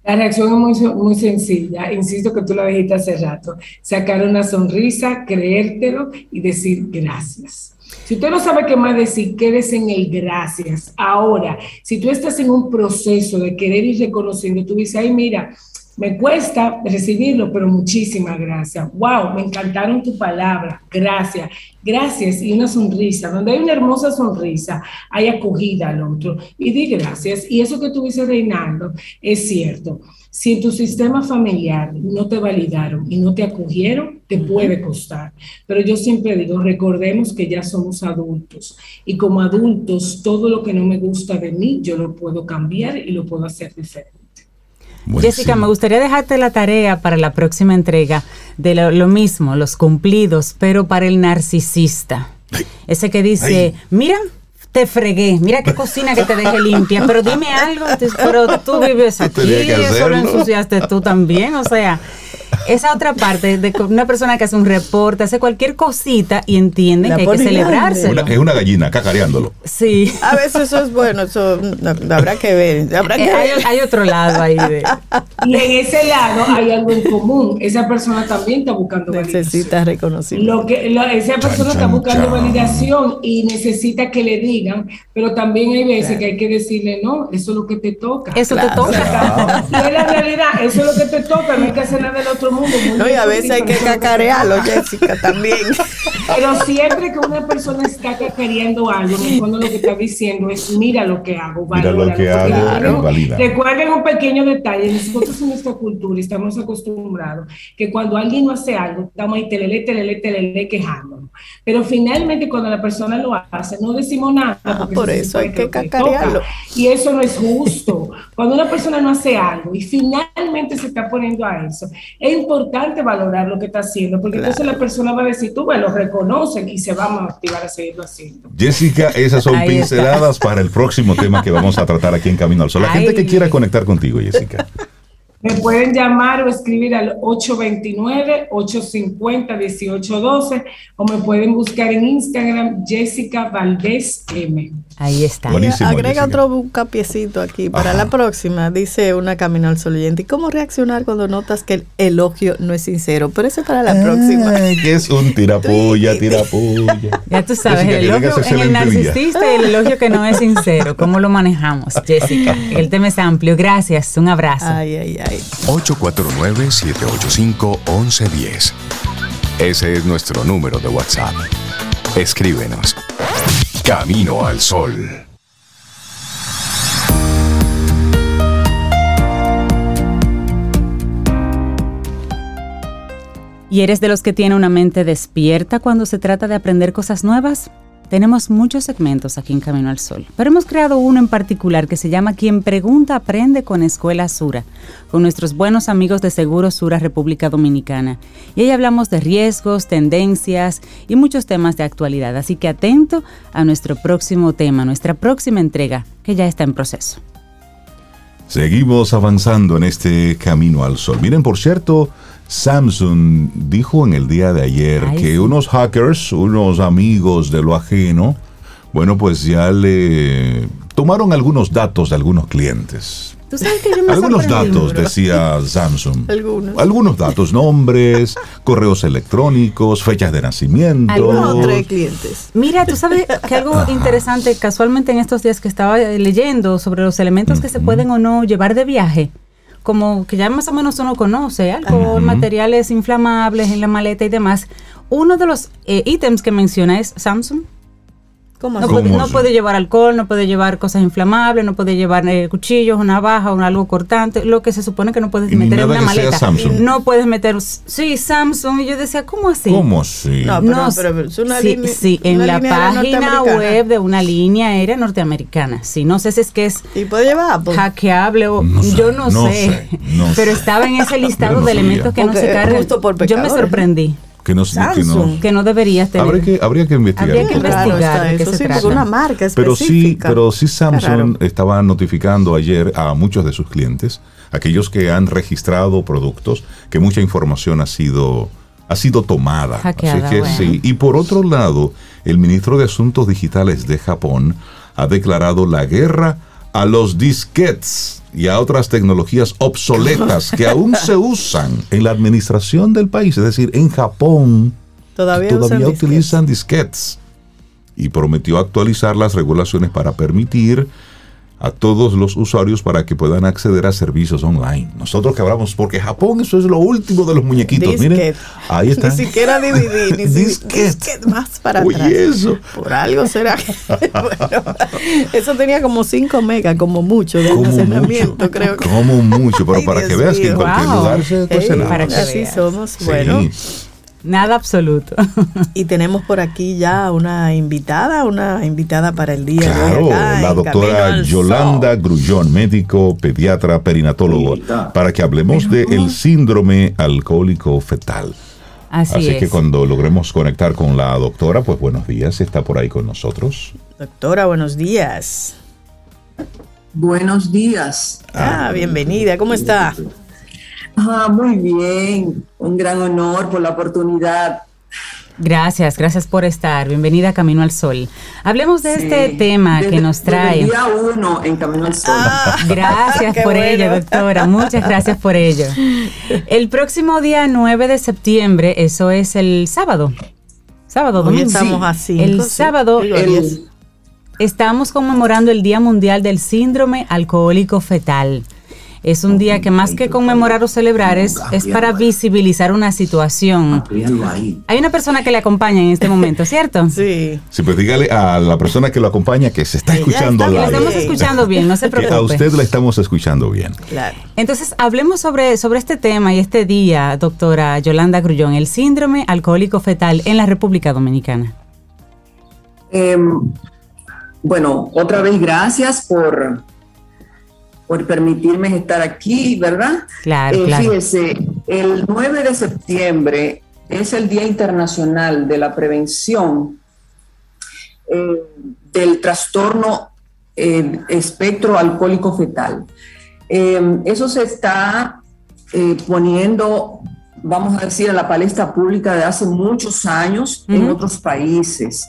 La reacción es muy, muy sencilla, insisto que tú lo dijiste hace rato, sacar una sonrisa, creértelo y decir gracias. Si usted no sabe qué más decir, quédese en el gracias. Ahora, si tú estás en un proceso de querer ir reconociendo, tú dices, ay, mira, Me cuesta recibirlo, pero muchísimas gracias. Wow, me encantaron tus palabras. Gracias. Gracias y una sonrisa. Donde hay una hermosa sonrisa, hay acogida al otro. Y di gracias. Y eso que tú dices, Reinaldo, es cierto. Si en tu sistema familiar no te validaron y no te acogieron, te puede costar. Pero yo siempre digo, recordemos que ya somos adultos y como adultos todo lo que no me gusta de mí, yo lo puedo cambiar y lo puedo hacer diferente. Jessica, me gustaría dejarte la tarea para la próxima entrega de lo, mismo, los cumplidos, pero para el narcisista. Ese que dice, mira, te fregué, mira qué cocina que te deje limpia, pero dime algo, pero tú vives [laughs] aquí, eso lo ensuciaste tú también, o sea, esa otra parte de una persona que hace un reporte, hace cualquier cosita y entiende que hay que celebrarse. es una gallina cacareándolo. Sí. A veces eso es bueno, eso habrá que ver. Habrá que hay, hay, otro lado ahí. De... Y en ese lado hay algo en común. Esa persona también está buscando necesita reconocimiento. Lo que, esa persona está buscando validación y necesita que le digan, pero también hay veces que hay que decirle, no, eso es lo que te toca. Eso te toca. No es la realidad, eso es lo que te toca, no hay que hacer nada del otro mundo. No, y a veces hay que cacarearlo, Jessica, también. [laughs] Pero siempre que una persona está cacareando algo, en el fondo lo que está diciendo es, mira lo que hago, Mira lo que hago, Recuerden un pequeño detalle, nosotros en nuestra cultura estamos acostumbrados que cuando alguien no hace algo, estamos ahí telele, telele, telele, quejándonos. Pero finalmente cuando la persona lo hace, no decimos nada. Ah, por eso hay que cacarearlo. Y eso no es justo. Cuando una persona no hace algo y finalmente se está poniendo a eso, es importante valorar lo que está haciendo, porque entonces la persona va a decir, tú, bueno, lo reconocen y se va a motivar a seguirlo haciendo. Jessica, esas son pinceladas para el próximo tema que vamos a tratar aquí en Camino al Sol. La gente que quiera conectar contigo, Jessica. [laughs] Me pueden llamar o escribir al 829-850-1812 o me pueden buscar en Instagram Jessica Valdés M. Ahí está. Agrega otro capiecito aquí para la próxima. Dice una Camino al Sol ¿Y cómo reaccionar cuando notas que el elogio no es sincero? Pero eso es para la próxima. Que es un tirapulla, tirapulla. [laughs] Ya tú sabes, el elogio en el narcisista y el elogio que no es sincero. ¿Cómo lo manejamos, Jessica? El tema es amplio. Gracias. Un abrazo. Ay, ay, ay. 849-785-1110. Ese es nuestro número de WhatsApp. Escríbenos. Camino al Sol. ¿Y eres de los que tiene una mente despierta cuando se trata de aprender cosas nuevas? Tenemos muchos segmentos aquí en Camino al Sol, pero hemos creado uno en particular que se llama Quien Pregunta Aprende con Escuela Sura, con nuestros buenos amigos de Seguro Sura República Dominicana. Y ahí hablamos de riesgos, tendencias y muchos temas de actualidad, así que atento a nuestro próximo tema, nuestra próxima entrega, que ya está en proceso. Seguimos avanzando en este Camino al Sol. Miren, por cierto, Samsung dijo en el día de ayer que unos hackers, unos amigos de lo ajeno, bueno, pues ya le tomaron algunos datos de algunos clientes. algunos datos, decía Samsung. [laughs] algunos. algunos datos, nombres, correos electrónicos, fechas de nacimiento. Algunos clientes. Mira, tú sabes que algo interesante, casualmente en estos días que estaba leyendo sobre los elementos que se pueden o no llevar de viaje como que ya más o menos uno conoce, alcohol, materiales inflamables en la maleta y demás. Uno de los eh, ítems que menciona es Samsung. ¿Cómo no, puede, no puede llevar alcohol, no puede llevar cosas inflamables, no puede llevar eh, cuchillos, una navaja, un algo cortante, lo que se supone que no puedes meter en una maleta. No puedes meter, sí, Samsung. Y yo decía, ¿cómo así? ¿Cómo así? No, pero, es una sí, línea, sí en la página web de una línea aérea norteamericana. Sí, no sé si es que es ¿Y puede llevar, hackeable o yo no, sé, pero estaba en ese [laughs] listado de elementos que no se cargan. Yo me sorprendí que no, que no, deberías tener. Habría que, habría que investigar. Habría que investigar. eso sí, una marca específica. Pero sí, pero sí Samsung estaba notificando ayer a muchos de sus clientes, aquellos que han registrado productos, que mucha información ha sido ha sido tomada. Hackeada, Así que sí. Y por otro lado, el ministro de Asuntos Digitales de Japón ha declarado la guerra a los disquets y a otras tecnologías obsoletas que aún [laughs] se usan en la administración del país, es decir, en Japón todavía, utilizan disquets. y prometió actualizar las regulaciones para permitir a todos los usuarios para que puedan acceder a servicios online. Nosotros que hablamos, porque Japón eso es lo último de los muñequitos. Disquet. Miren, ahí [laughs] está. Ni siquiera DVD, ni [laughs] si- Disquet. disquet más para Oye, atrás. eso. Por algo será. [laughs] bueno, eso tenía como 5 megas, como mucho, de Como almacenamiento, mucho, creo que. como mucho, pero Ay, para Dios que veas que en mío. cualquier Wow. lugar se Ey, cuece nada. para que así somos. Sí. Bueno, Nada absoluto. [laughs] y tenemos por aquí ya una invitada, una invitada para el día de Claro, hoy. acá la doctora Yolanda Sol. Grullón, médico, pediatra, perinatólogo, para que hablemos del síndrome alcohólico fetal. Así, Así, es. que cuando logremos conectar con la doctora, pues buenos días, está por ahí con nosotros. Doctora, buenos días. Buenos días. Ah, bienvenida, ¿cómo está? Ah, muy bien. Un gran honor por la oportunidad. Gracias, gracias por estar. Bienvenida a Camino al Sol. Hablemos de este tema que Desde- nos desde trae. el día uno en Camino al Sol. Ah, [laughs] Gracias por bueno. ello, doctora. Muchas gracias por ello. [laughs] El próximo día 9 de septiembre, eso es el sábado. Sábado, Hoy domingo. estamos a cinco, El sí. sábado El- estamos conmemorando el Día Mundial del Síndrome Alcohólico Fetal. Es un día que más que conmemorar o celebrar es, es para visibilizar una situación. Hay una persona que le acompaña en este momento, ¿cierto? [laughs] Sí. Sí, pues dígale a la persona que lo acompaña que se está escuchando aire. estamos escuchando bien, no se [laughs] Que a preocupe. usted la estamos escuchando bien. Claro. Entonces, hablemos sobre, sobre este tema y este día, doctora Yolanda Grullón, el síndrome alcohólico fetal en la República Dominicana. Em, bueno, otra vez gracias por, por permitirme estar aquí, ¿verdad? Claro, Eh, claro. Fíjese, el 9 de septiembre es el Día Internacional de la Prevención eh, del Trastorno eh, Espectro Alcohólico Fetal. Eso se está poniendo, vamos a decir, a la palestra pública de hace muchos años en otros países.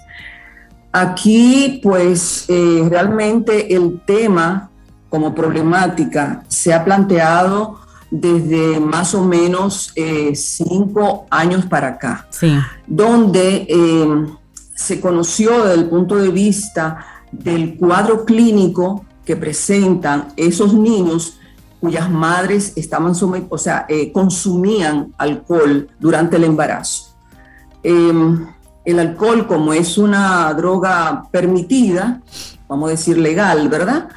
Aquí, pues, realmente el tema como problemática se ha planteado desde más o menos eh, cinco años para acá, Sí, donde eh, se conoció desde el punto de vista del cuadro clínico que presentan esos niños cuyas madres estaban o sea, eh, consumían alcohol durante el embarazo. Eh, el alcohol, como es una droga permitida, vamos a decir legal, ¿verdad?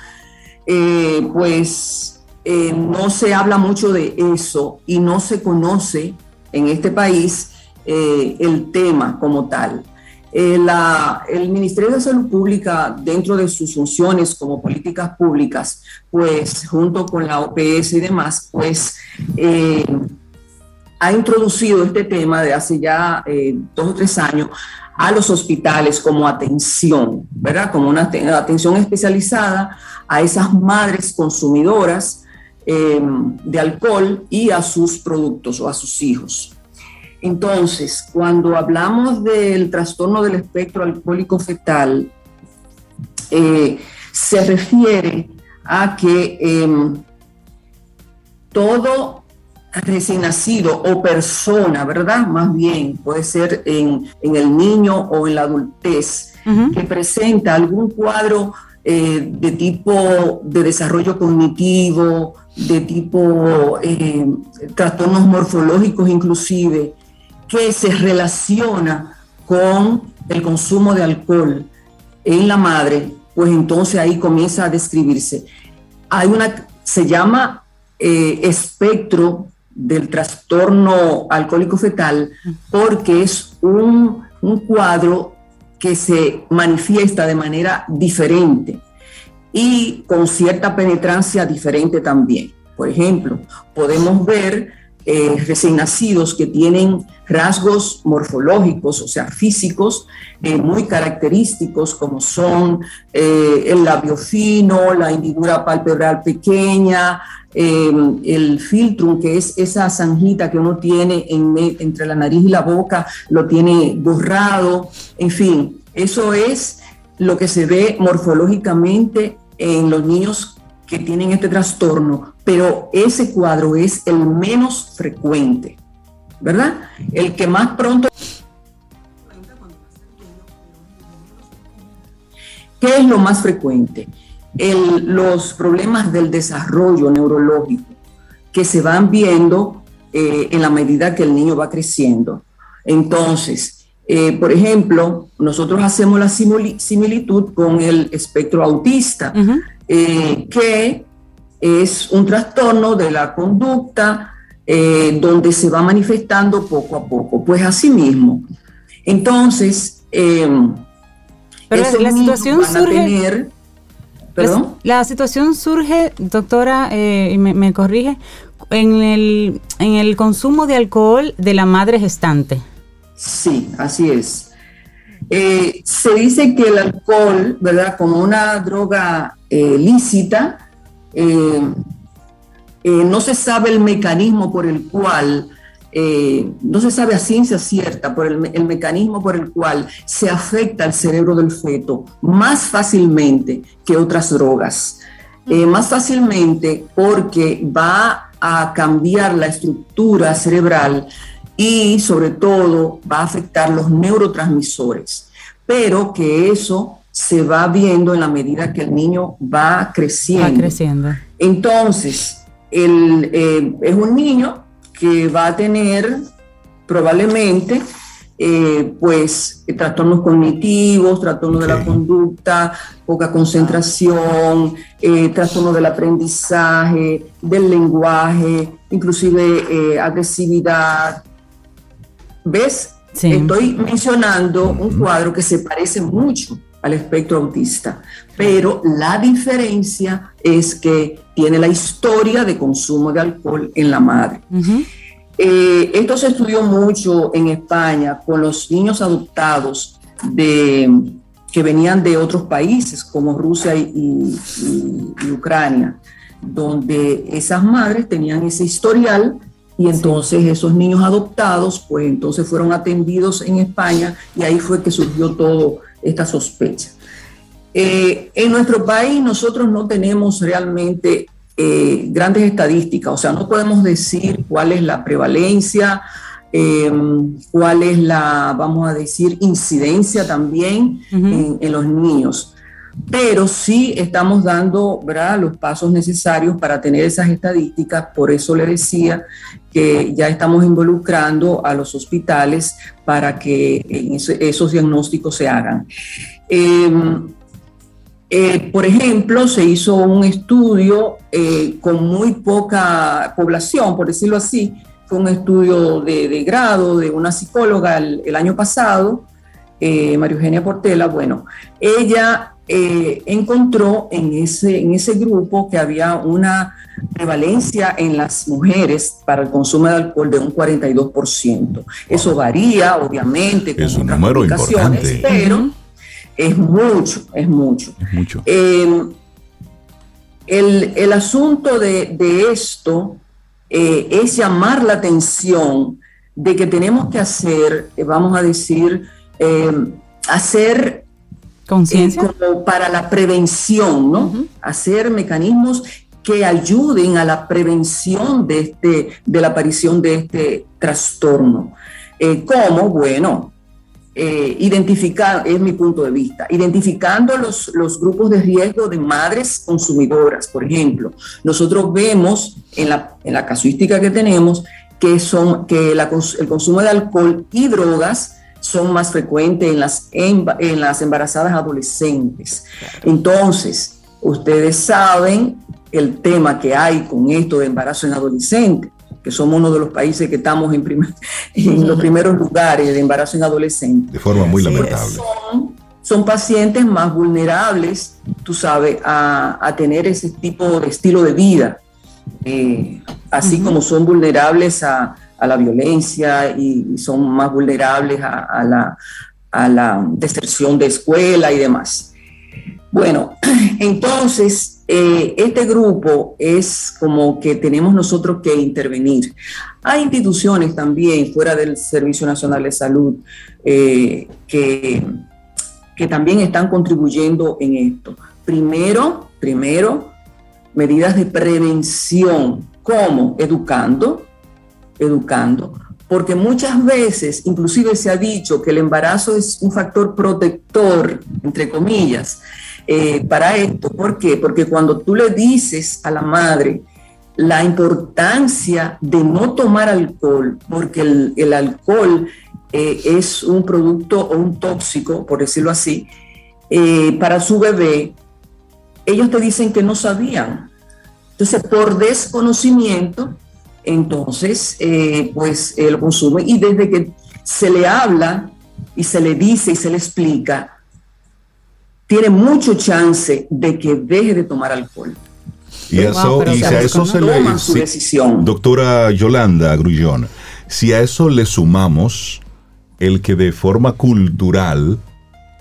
Eh, pues eh, no se habla mucho de eso y no se conoce en este país eh, el tema como tal. El Ministerio de Salud Pública, dentro de sus funciones como políticas públicas, pues junto con la OPS y demás, pues ha introducido este tema de hace ya dos o tres años a los hospitales como atención, ¿verdad? Como una aten- atención especializada a esas madres consumidoras eh, de alcohol y a sus productos o a sus hijos. Entonces, cuando hablamos del trastorno del espectro alcohólico fetal, eh, se refiere a que em, todo recién nacido o persona, ¿verdad? Más bien, puede ser en, en el niño o en la adultez, que presenta algún cuadro eh, de tipo de desarrollo cognitivo, de tipo eh, trastornos morfológicos inclusive, que se relaciona con el consumo de alcohol en la madre, pues entonces ahí comienza a describirse. Hay una, se llama eh, espectro del trastorno alcohólico fetal porque es un, un cuadro que se manifiesta de manera diferente y con cierta penetrancia diferente también. Por ejemplo, podemos ver eh, recién nacidos que tienen rasgos morfológicos, o sea, físicos, eh, muy característicos, como son eh, el labio fino, la hendidura palpebral pequeña, eh, el filtrum, que es esa zanjita que uno tiene entre la nariz y la boca, lo tiene borrado, en fin, eso es lo que se ve morfológicamente en los niños que tienen este trastorno, pero ese cuadro es el menos frecuente, ¿verdad? El que más pronto... ¿Qué es lo más frecuente? Los problemas del desarrollo neurológico que se van viendo eh, en la medida que el niño va creciendo. Entonces, eh, por ejemplo, nosotros hacemos la similitud con el espectro autista, eh, que es un trastorno de la conducta donde se va manifestando poco a poco. Pues así mismo. Entonces, pero la situación surge. ¿Perdón? La, situación surge, doctora, y me, corrige, en el, en el consumo de alcohol de la madre gestante. Sí, así es. Eh, se dice que el alcohol, ¿verdad? Como una droga eh, lícita, eh, no se sabe el mecanismo por el cual, no se sabe a ciencia cierta por el, el, mecanismo por el cual se afecta al cerebro del feto más fácilmente que otras drogas. más fácilmente porque va a cambiar la estructura cerebral y sobre todo va a afectar los neurotransmisores, pero que eso se va viendo en la medida que el niño va creciendo. Va creciendo. Entonces, el, eh, es un niño que va a tener probablemente eh, pues trastornos cognitivos, trastornos de la conducta, poca concentración, eh, trastornos del aprendizaje, del lenguaje, inclusive agresividad, ¿Ves? Estoy mencionando un cuadro que se parece mucho al espectro autista, pero la diferencia es que tiene la historia de consumo de alcohol en la madre. Eh, esto se estudió mucho en España con los niños adoptados de, que venían de otros países como Rusia y Ucrania, donde esas madres tenían ese historial y entonces esos niños adoptados, pues entonces fueron atendidos en España y ahí fue que surgió toda esta sospecha. Eh, en nuestro país nosotros no tenemos realmente eh, grandes estadísticas, o sea, no podemos decir cuál es la prevalencia, eh, cuál es la, vamos a decir, incidencia también en, los niños pero sí estamos dando los pasos necesarios para tener esas estadísticas. Por eso le decía que ya estamos involucrando a los hospitales para que esos diagnósticos se hagan. Em, eh, por ejemplo, se hizo un estudio eh, con muy poca población, por decirlo así, fue un estudio de, grado de una psicóloga el, año pasado, eh, María Eugenia Portela. Bueno, ella eh, encontró en ese, en ese grupo que había una prevalencia en las mujeres para el consumo de alcohol de un 42%. Eso varía, obviamente, con es un número importante. pero es mucho, es mucho. mucho. Em, el, asunto de, esto eh, es llamar la atención de que tenemos que hacer, eh, vamos a decir, em, hacer Conciencia. como para la prevención, ¿no? Hacer mecanismos que ayuden a la prevención de, este, de la aparición de este trastorno. Eh, ¿Cómo? Bueno, eh, identificar, es mi punto de vista, identificando los, los, grupos de riesgo de madres consumidoras, por ejemplo. Nosotros vemos en la, en la casuística que tenemos que, son, que el consumo de alcohol y drogas son más frecuentes en las, en, las embarazadas adolescentes. Entonces, ustedes saben el tema que hay con esto de embarazo en adolescentes, que somos uno de los países que estamos en, en los primeros lugares de embarazo en adolescentes. De forma muy lamentable. Son, pacientes más vulnerables, tú sabes, a, tener ese tipo de estilo de vida, eh, así como son vulnerables a, a la violencia y, son más vulnerables a, la, a la deserción de escuela y demás. Bueno, [clears throat] entonces, eh, este grupo es como que tenemos nosotros que intervenir. Hay instituciones también fuera del Servicio Nacional de Salud eh, que, que también están contribuyendo en esto. Primero, primero, medidas de prevención, como educando, educando, porque muchas veces, inclusive se ha dicho que el embarazo es un factor protector, entre comillas, eh, para esto. ¿Por qué? Porque cuando tú le dices a la madre la importancia de no tomar alcohol, porque el, alcohol eh, es un producto o un tóxico, por decirlo así, eh, para su bebé, ellos te dicen que no sabían. Entonces, por desconocimiento, entonces, pues lo consume. Y desde que se le habla y se le dice y se le explica, tiene mucho chance de que deje de tomar alcohol. Y, eso, y si a eso se le Doctora Yolanda Grullón, si a eso le sumamos el que de forma cultural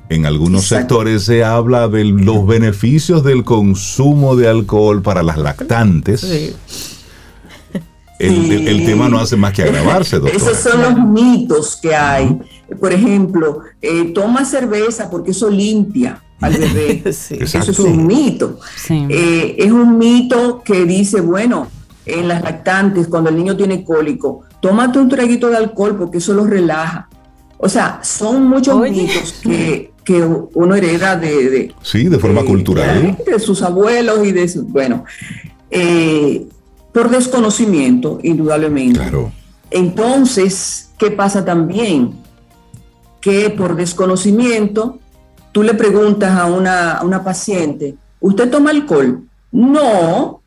en algunos sectores se habla de los beneficios del consumo de alcohol para las lactantes. El, tema no hace más que agravarse, [laughs] doctora. Esos son los mitos que hay. Por ejemplo, eh, toma cerveza porque eso limpia al [laughs] bebé. Eso es un mito. Eh, es un mito que dice, bueno, en las lactantes, cuando el niño tiene cólico, tómate un traguito de alcohol porque eso lo relaja. O sea, son muchos mitos que, uno hereda de, Sí, de forma cultural. De, sus abuelos y de sus... Bueno, eh, por desconocimiento, indudablemente. Claro. Entonces, ¿qué pasa también? Que por desconocimiento tú le preguntas a una, paciente, ¿usted toma alcohol? No,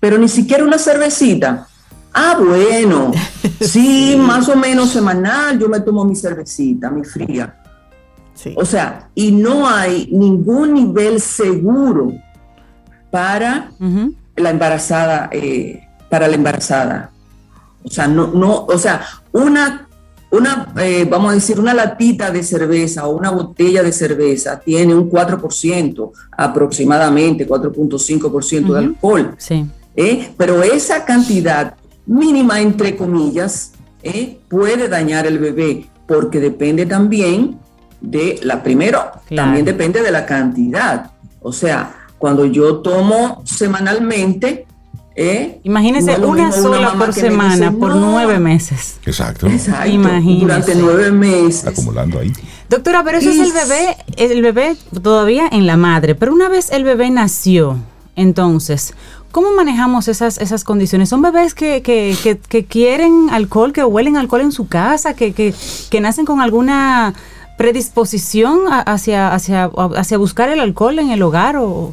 pero ni siquiera una cervecita. Ah, bueno, [laughs] sí, más o menos semanal yo me tomo mi cervecita, mi fría. O sea, y no hay ningún nivel seguro para la embarazada, eh, para la embarazada. O sea, no, no, o sea, una una, eh, vamos a decir, una latita de cerveza o una botella de cerveza tiene un 4% aproximadamente, 4.5% de alcohol. Sí. ¿eh? Pero esa cantidad mínima, entre comillas, ¿eh? puede dañar el bebé porque depende también de la, primero, también depende de la cantidad. O sea, cuando yo tomo semanalmente, ¿Eh? Imagínese una sola por semana por nueve meses. Exacto. Durante nueve meses. Acumulando ahí. Doctora, pero eso es el bebé, el bebé todavía en la madre. Pero una vez el bebé nació, entonces, ¿cómo manejamos esas, esas condiciones? ¿Son bebés que, que, que, quieren alcohol, que huelen alcohol en su casa, que, que, nacen con alguna predisposición hacia, hacia, hacia buscar el alcohol en el hogar o,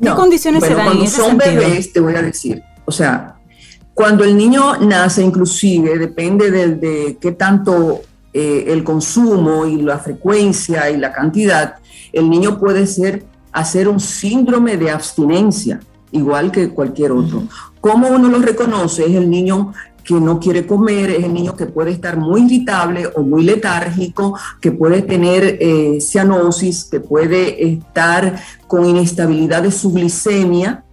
¿Qué condiciones se dan Cuando son bebés, te voy a decir, o sea, cuando el niño nace, inclusive, depende de, qué tanto eh, el consumo y la frecuencia y la cantidad, el niño puede ser, hacer un síndrome de abstinencia, igual que cualquier otro. ¿Cómo uno lo reconoce? Es el niño que no quiere comer, es el niño que puede estar muy irritable o muy letárgico, que puede tener eh, cianosis, que puede estar con inestabilidad de su glicemia,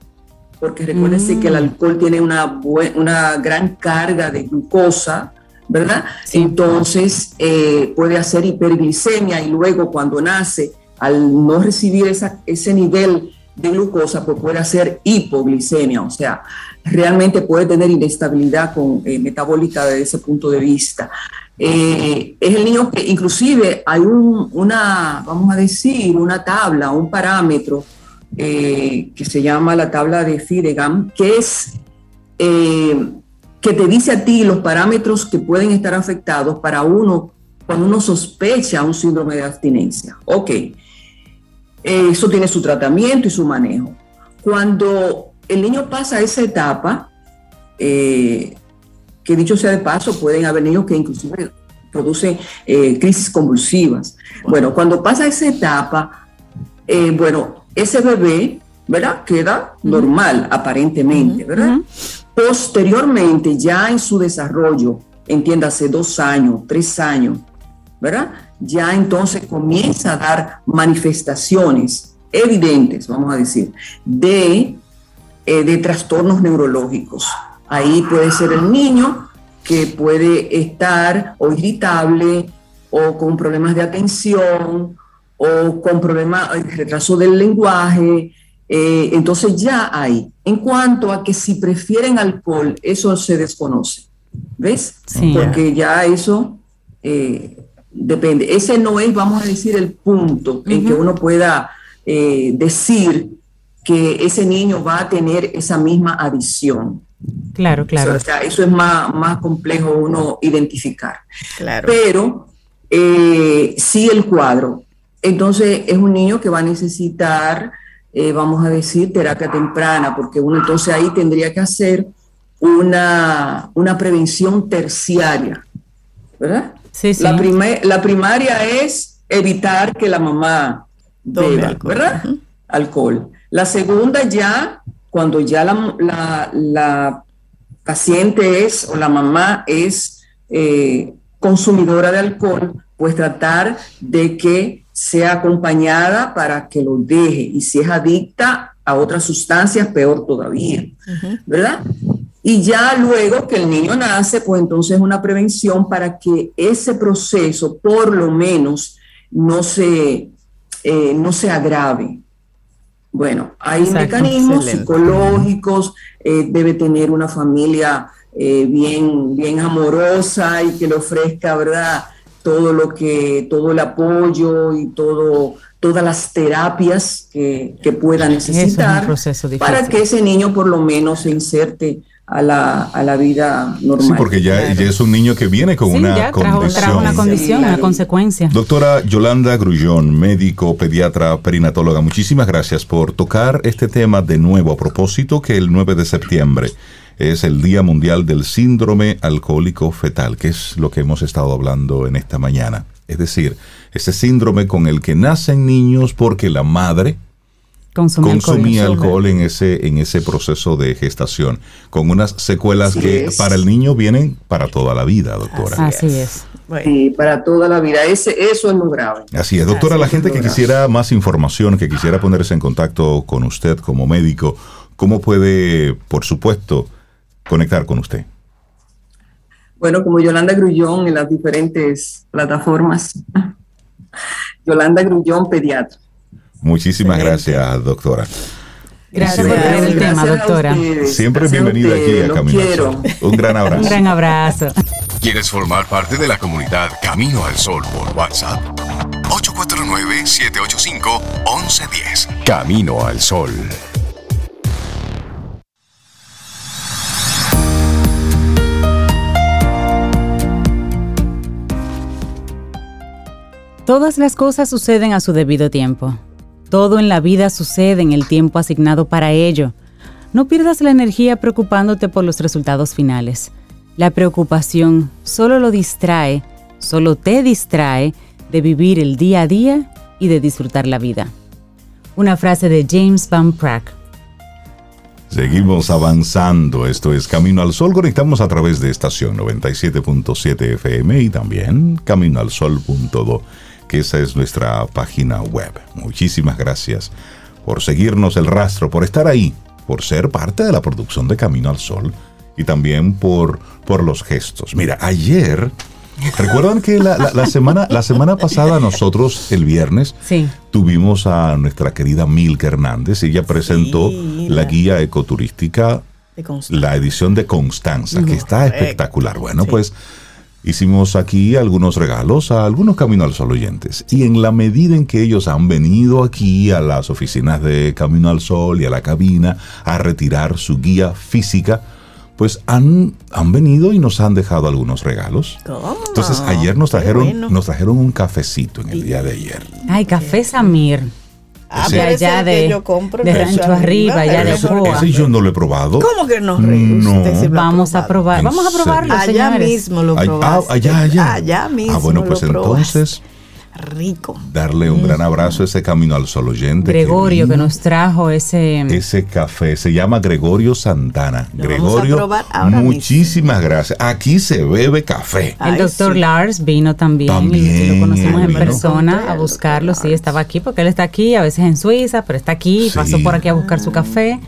porque recuérdense que el mm. alcohol tiene una, una gran carga de glucosa, ¿verdad? Entonces eh, puede hacer hiperglicemia y luego cuando nace, al no recibir ese nivel de glucosa, pues puede hacer hipoglicemia, o sea, realmente puede tener inestabilidad con, eh, metabólica desde ese punto de vista. Eh, es el niño que inclusive hay una, vamos a decir, una tabla, un parámetro eh, que se llama la tabla de Fidegam, que es que te dice a ti los parámetros que pueden estar afectados para uno cuando uno sospecha un síndrome de abstinencia. Ok, eso tiene su tratamiento y su manejo. Cuando el niño pasa esa etapa, eh, que dicho sea de paso, pueden haber niños que inclusive producen eh, crisis convulsivas. Bueno, cuando pasa esa etapa, eh, bueno, ese bebé, ¿verdad? Queda normal, aparentemente, ¿verdad? Posteriormente, ya en su desarrollo, entiéndase, dos años, tres años, ¿verdad? Ya entonces comienza a dar manifestaciones evidentes, vamos a decir, de eh, de trastornos neurológicos. Ahí puede ser el niño que puede estar o irritable o con problemas de atención o con problemas de retraso del lenguaje. Eh, entonces ya hay. En cuanto a que si prefieren alcohol, eso se desconoce. ¿Ves? Porque ya eso, eh, depende. Ese no es, vamos a decir, el punto en que uno pueda eh, decir que ese niño va a tener esa misma adición. Claro, claro. O sea, eso es más, más complejo uno identificar. Claro. Pero eh, sí el cuadro. Entonces es un niño que va a necesitar, eh, vamos a decir, terapia temprana, porque uno entonces ahí tendría que hacer una, una prevención terciaria, ¿verdad? Sí, sí. La, prima- la primaria es evitar que la mamá beba, alcohol. ¿verdad? Alcohol. La segunda ya, cuando ya la, la- la paciente es o la mamá es eh, consumidora de alcohol, pues tratar de que sea acompañada para que lo deje. Y si es adicta a otras sustancias, peor todavía. ¿verdad? Y ya luego que el niño nace, pues entonces una prevención para que ese proceso por lo menos no se, eh, no se agrave. Bueno, hay Exacto, mecanismos excelente. psicológicos, eh, debe tener una familia eh, bien, bien amorosa y que le ofrezca, ¿verdad? Todo lo que, todo el apoyo y todo, todas las terapias que, que pueda es necesitar para que ese niño por lo menos se inserte a la, a la vida normal. Sí, porque ya, ya es un niño que viene con Sí, una ya trajo, condición. trajo una condición, Sí, una consecuencia. Doctora Yolanda Grullón, médico, pediatra, perinatóloga, muchísimas gracias por tocar este tema de nuevo a propósito que el 9 de septiembre es el Día Mundial del Síndrome Alcohólico Fetal, que es lo que hemos estado hablando en esta mañana. Es decir, ese síndrome con el que nacen niños porque la madre Consumir alcohol. consumía alcohol en ese, en ese proceso de gestación, con unas secuelas Así que es. para el niño vienen para toda la vida, doctora. Así es. Bueno, Sí, para toda la vida. Ese, eso es lo grave. Así es, doctora, Así la es, gente que quisiera más información, que quisiera ponerse en contacto con usted como médico, ¿cómo puede, por supuesto, conectar con usted? Bueno, como Yolanda Grullón en las diferentes plataformas. [laughs] Yolanda Grullón, pediatra. Muchísimas Excelente. gracias, doctora. Gracias por traer el tema, a doctora. Siempre Gracias a bienvenida aquí a Camino al. Sol. Un gran Un abrazo. gran abrazo. ¿Quieres formar parte de la comunidad Camino al Sol por WhatsApp? 849-785-1110. Camino al Sol. Todas las cosas suceden a su debido tiempo. Todo en la vida sucede en el tiempo asignado para ello. No pierdas la energía preocupándote por los resultados finales. La preocupación solo lo distrae, solo te distrae de vivir el día a día y de disfrutar la vida. Una frase de James Van Prague. Seguimos avanzando. Esto es Camino al Sol. Conectamos a través de estación 97.7 FM y también caminoalsol.do, que esa es nuestra página web. Muchísimas gracias por seguirnos el rastro, por estar ahí, por ser parte de la producción de Camino al Sol y también por, por los gestos. Mira, ayer, [laughs] ¿recuerdan que la, la- la semana, la semana pasada nosotros, el viernes, Sí. tuvimos a nuestra querida Milka Hernández. Ella presentó Sí, la la- guía ecoturística, la edición de Constanza, que está espectacular. Bueno, Sí. pues hicimos aquí algunos regalos a algunos Camino al Sol oyentes. Y en la medida en que ellos han venido aquí a las oficinas de Camino al Sol y a la cabina a retirar su guía física, pues han, han venido y nos han dejado algunos regalos. ¿Cómo? Entonces ayer nos trajeron, bueno. nos trajeron un cafecito en el día de ayer. Ay, Café Samir. Ah, Sí. pero ese allá de, que yo compro, de Rancho Arriba, Arriba, allá de Joa. ese yo no lo he probado. ¿Cómo que no? No. Lo ha Vamos a probar, ¿En vamos a probarlo, Allá señores. mismo lo Ay- probaste. ah, allá, allá. Allá mismo Ah, bueno, pues lo probaste. entonces Rico. darle un gran abrazo a ese camino al sol oyente. Gregorio que nos trajo ese... Ese café se llama Gregorio Santana. Lo vamos a Gregorio, probar ahora muchísimas gracias. Aquí se bebe café. Ay, El doctor sí. Lars vino también, También, y lo conocimos en persona a buscarlo, sí, estaba aquí porque él está aquí, a veces en Suiza, pero está aquí, Sí. pasó por aquí a buscar su café.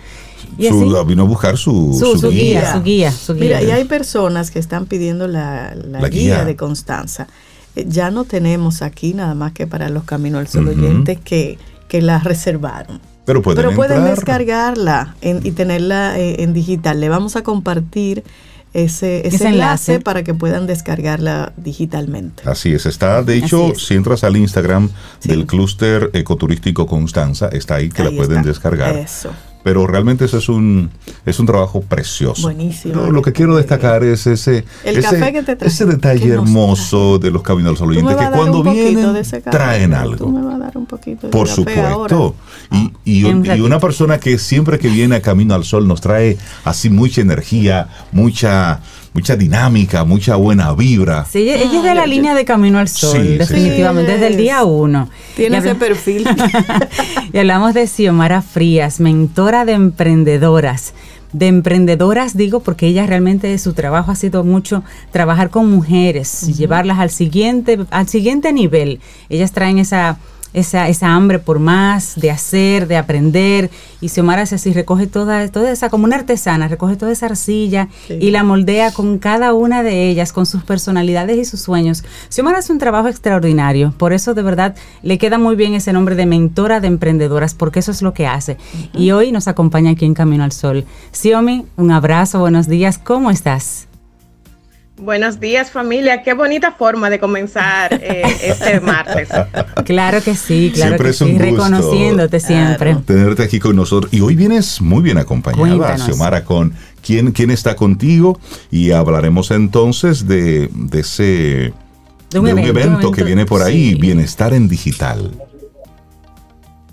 Y así, Su- vino a buscar su, su, su guía, guía. su guía, su guía. Mira, y hay personas que están pidiendo la, la La guía. guía. de Constanza. Ya no tenemos aquí nada más que para los Caminos al Sol Ujú. oyentes que, que la reservaron. Pero pueden Pero pueden entrar. descargarla en- y tenerla eh, en digital. Le vamos a compartir ese, ese, enlace, para que puedan descargarla digitalmente. Así es, está, de hecho, si entras al Instagram del clúster ecoturístico Constanza, está ahí que la pueden descargar. Eso pero realmente eso es un es un trabajo precioso. Buenísimo. Lo, que quiero destacar es ese ese, detalle hermoso de los caminos al oyentes que cuando vienen traen algo. me vas a dar un poquito Por supuesto. Y, y, una persona que siempre que viene a Camino al Sol nos trae así mucha energía, mucha mucha dinámica, mucha buena vibra. Sí, ella, es de la línea de Camino al Sol, definitivamente, desde el día uno. Tiene ese perfil. [laughs] y hablamos de Xiomara Frías, mentora de emprendedoras de emprendedoras, digo, porque ella realmente su trabajo ha sido mucho trabajar con mujeres, llevarlas al siguiente, al siguiente nivel. Ellas traen esa esa, esa hambre por más, de hacer, de aprender. Y Xiomara hace así, recoge toda, toda esa, como una artesana, recoge toda esa arcilla y la moldea con cada una de ellas, con sus personalidades y sus sueños. Xiomara hace un trabajo extraordinario, por eso de verdad le queda muy bien ese nombre de mentora de emprendedoras, porque eso es lo que hace. Y hoy nos acompaña aquí en Camino al Sol. Xiomi, un abrazo, buenos días, ¿cómo estás? Buenos días familia, qué bonita forma de comenzar eh, [laughs] este martes. Claro que sí, claro siempre que es un sí, reconociéndote siempre. Tenerte aquí con nosotros. Y hoy vienes muy bien acompañada, Xiomara, con quién, quién está contigo y hablaremos entonces de, ese de un, evento, que viene por ahí, Bienestar en Digital.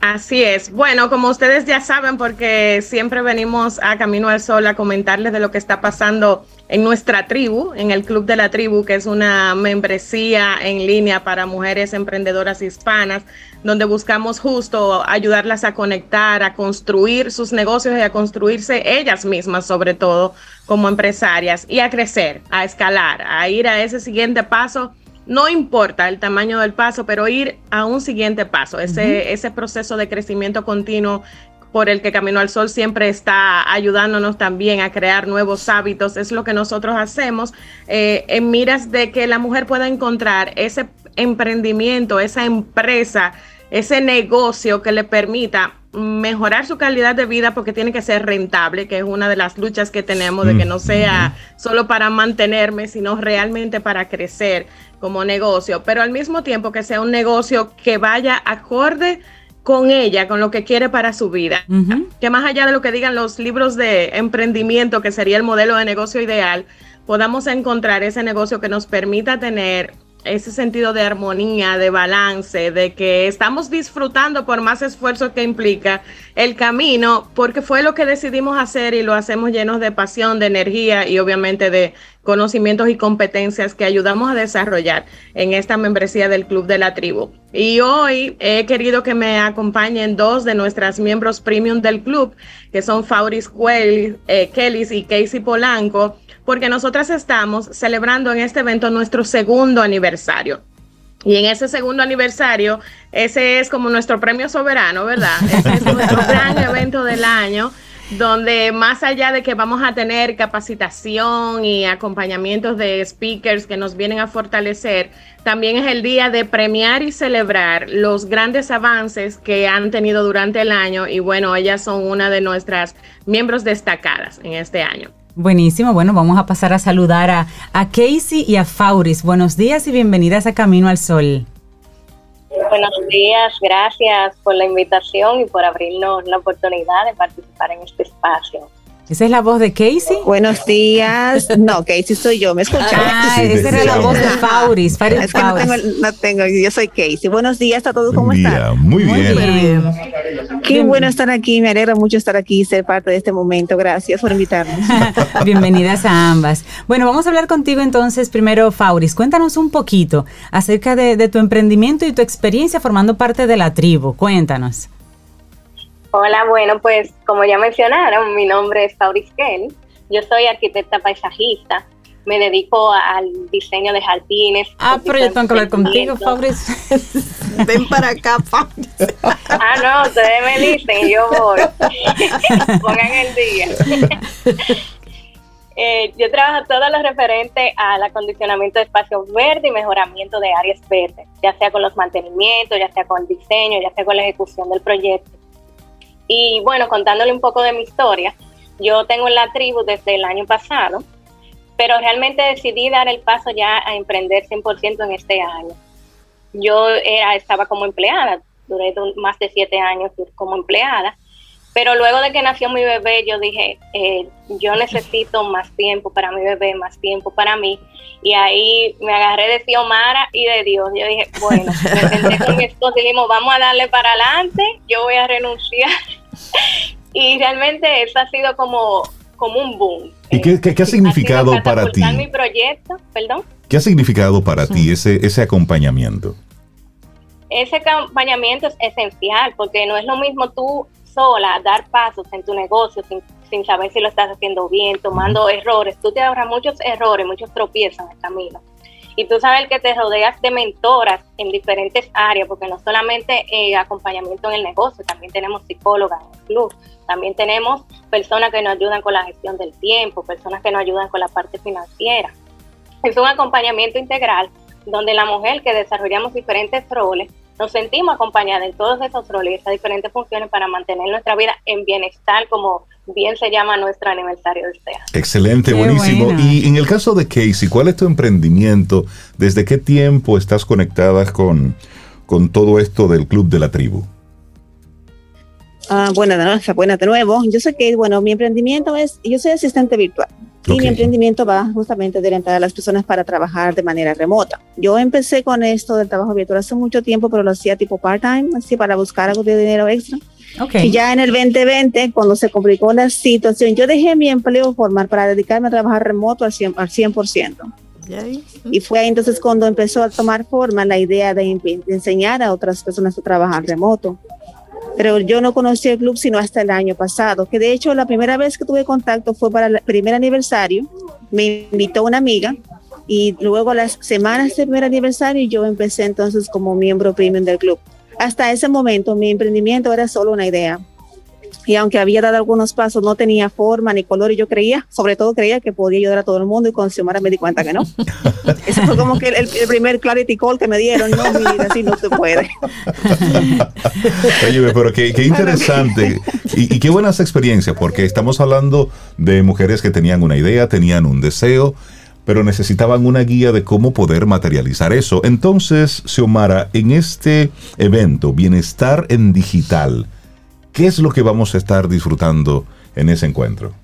Así es. Bueno, como ustedes ya saben, porque siempre venimos a Camino al Sol a comentarles de lo que está pasando en nuestra tribu, en el Club de la Tribu, que es una membresía en línea para mujeres emprendedoras hispanas, donde buscamos justo ayudarlas a conectar, a construir sus negocios y a construirse ellas mismas, sobre todo como empresarias, y a crecer, a escalar, a ir a ese siguiente paso no importa el tamaño del paso, pero ir a un siguiente paso, ese, ese proceso de crecimiento continuo por el que Camino al Sol siempre está ayudándonos también a crear nuevos hábitos, es lo que nosotros hacemos eh, en miras de que la mujer pueda encontrar ese emprendimiento, esa empresa, ese negocio que le permita mejorar su calidad de vida porque tiene que ser rentable, que es una de las luchas que tenemos de que no sea solo para mantenerme, sino realmente para crecer como negocio, pero al mismo tiempo que sea un negocio que vaya acorde con ella, con lo que quiere para su vida. Que más allá de lo que digan los libros de emprendimiento, que sería el modelo de negocio ideal, podamos encontrar ese negocio que nos permita tener ese sentido de armonía, de balance, de que estamos disfrutando por más esfuerzo que implica el camino, porque fue lo que decidimos hacer y lo hacemos llenos de pasión, de energía y obviamente de conocimientos y competencias que ayudamos a desarrollar en esta membresía del Club de la Tribu. Y hoy he querido que me acompañen dos de nuestras miembros premium del club, que son Fauris eh, Kelly y Casey Polanco, porque nosotras estamos celebrando en este evento nuestro segundo aniversario. Y en ese segundo aniversario, ese es como nuestro premio soberano, ¿verdad? [laughs] Ese es nuestro gran evento del año donde más allá de que vamos a tener capacitación y acompañamientos de speakers que nos vienen a fortalecer, también es el día de premiar y celebrar los grandes avances que han tenido durante el año y bueno, ellas son una de nuestras miembros destacadas en este año. Buenísimo, bueno, vamos a pasar a saludar a, a Casey y a Fauris. Buenos días y bienvenidas a Camino al Sol. Buenos días, gracias por la invitación y por abrirnos la oportunidad de participar en este espacio. ¿Esa es la voz de Casey? Buenos días. No, Casey soy yo, ¿me escuchan? Ah, esa era la voz de Fauris. Es que no tengo, no tengo, yo soy Casey. Buenos días a todos, ¿cómo están? Muy bien. Muy bien. Qué bueno estar aquí, me alegra mucho estar aquí y ser parte de este momento. Gracias por invitarnos. [laughs] Bienvenidas a ambas. Bueno, vamos a hablar contigo entonces primero, Fauris. Cuéntanos un poquito acerca de, de tu emprendimiento y tu experiencia formando parte de la tribu. Cuéntanos. Hola, bueno, pues como ya mencionaron, mi nombre es Fauris Kelly. Yo soy arquitecta paisajista. Me dedico al diseño de jardines. Ah, pero yo tengo que hablar contigo, Fauris. [laughs] Ven para acá, Fauris. ah, no, ustedes me dicen, yo voy. [laughs] Pongan el día. [laughs] Eh, yo trabajo todo lo referente al acondicionamiento de espacios verdes y mejoramiento de áreas verdes, ya sea con los mantenimientos, ya sea con el diseño, ya sea con la ejecución del proyecto. Y bueno, contándole un poco de mi historia, yo tengo en la tribu desde el año pasado, pero realmente decidí dar el paso ya a emprender 100% en este año. Yo era, estaba como empleada, duré más de siete años como empleada, pero luego de que nació mi bebé, yo dije, eh, yo necesito más tiempo para mi bebé, más tiempo para mí. Y ahí me agarré de Xiomara y de Dios. Yo dije, bueno, me senté con mi esposo y dijimos, vamos a darle para adelante, yo voy a renunciar. Y realmente eso ha sido como, como un boom. ¿Y qué, qué, ha significado para ti? mi proyecto, perdón. ¿Qué ha significado para ti ese, ese acompañamiento? Ese acompañamiento es esencial porque no es lo mismo tú sola dar pasos en tu negocio sin, sin saber si lo estás haciendo bien, tomando errores. Tú te ahorras muchos errores, muchos tropiezos en el camino. Y tú sabes que te rodeas de mentoras en diferentes áreas, porque no solamente eh, acompañamiento en el negocio, también tenemos psicólogas en el club, también tenemos personas que nos ayudan con la gestión del tiempo, personas que nos ayudan con la parte financiera. Es un acompañamiento integral donde la mujer que desarrollamos diferentes roles nos sentimos acompañadas en todos esos roles y esas diferentes funciones para mantener nuestra vida en bienestar, como bien se llama nuestro aniversario de este año. Excelente, buenísimo. Y en el caso de Casey, ¿cuál es tu emprendimiento? ¿Desde qué tiempo estás conectada con, con todo esto del Club de la Tribu? Ah, bueno, de buenas de nuevo. Yo sé que, bueno, mi emprendimiento es, yo soy asistente virtual. Y mi emprendimiento va justamente de orientar a las personas para trabajar de manera remota. Yo empecé con esto del trabajo virtual hace mucho tiempo, pero lo hacía tipo part-time, así para buscar algo de dinero extra. Y ya en el 2020, cuando se complicó la situación, yo dejé mi empleo formal para dedicarme a trabajar remoto al 100%. Al 100%. Y fue ahí entonces cuando empezó a tomar forma la idea de, de enseñar a otras personas a trabajar remoto pero yo no conocí el club sino hasta el año pasado, que de hecho la primera vez que tuve contacto fue para el primer aniversario, me invitó una amiga y luego las semanas del primer aniversario yo empecé entonces como miembro premium del club. Hasta ese momento mi emprendimiento era solo una idea, y aunque había dado algunos pasos, no tenía forma ni color y yo creía, sobre todo creía que podía ayudar a todo el mundo y con Xiomara me di cuenta que no. [laughs] Ese fue como que el, primer clarity call que me dieron, no, mi vida, así no se puede. Oye, pero qué, qué interesante y, y, qué buenas experiencias, porque estamos hablando de mujeres que tenían una idea, tenían un deseo, pero necesitaban una guía de cómo poder materializar eso. Entonces, Xiomara, en este evento, Bienestar en Digital, ¿Qué es lo que vamos a estar disfrutando en ese encuentro?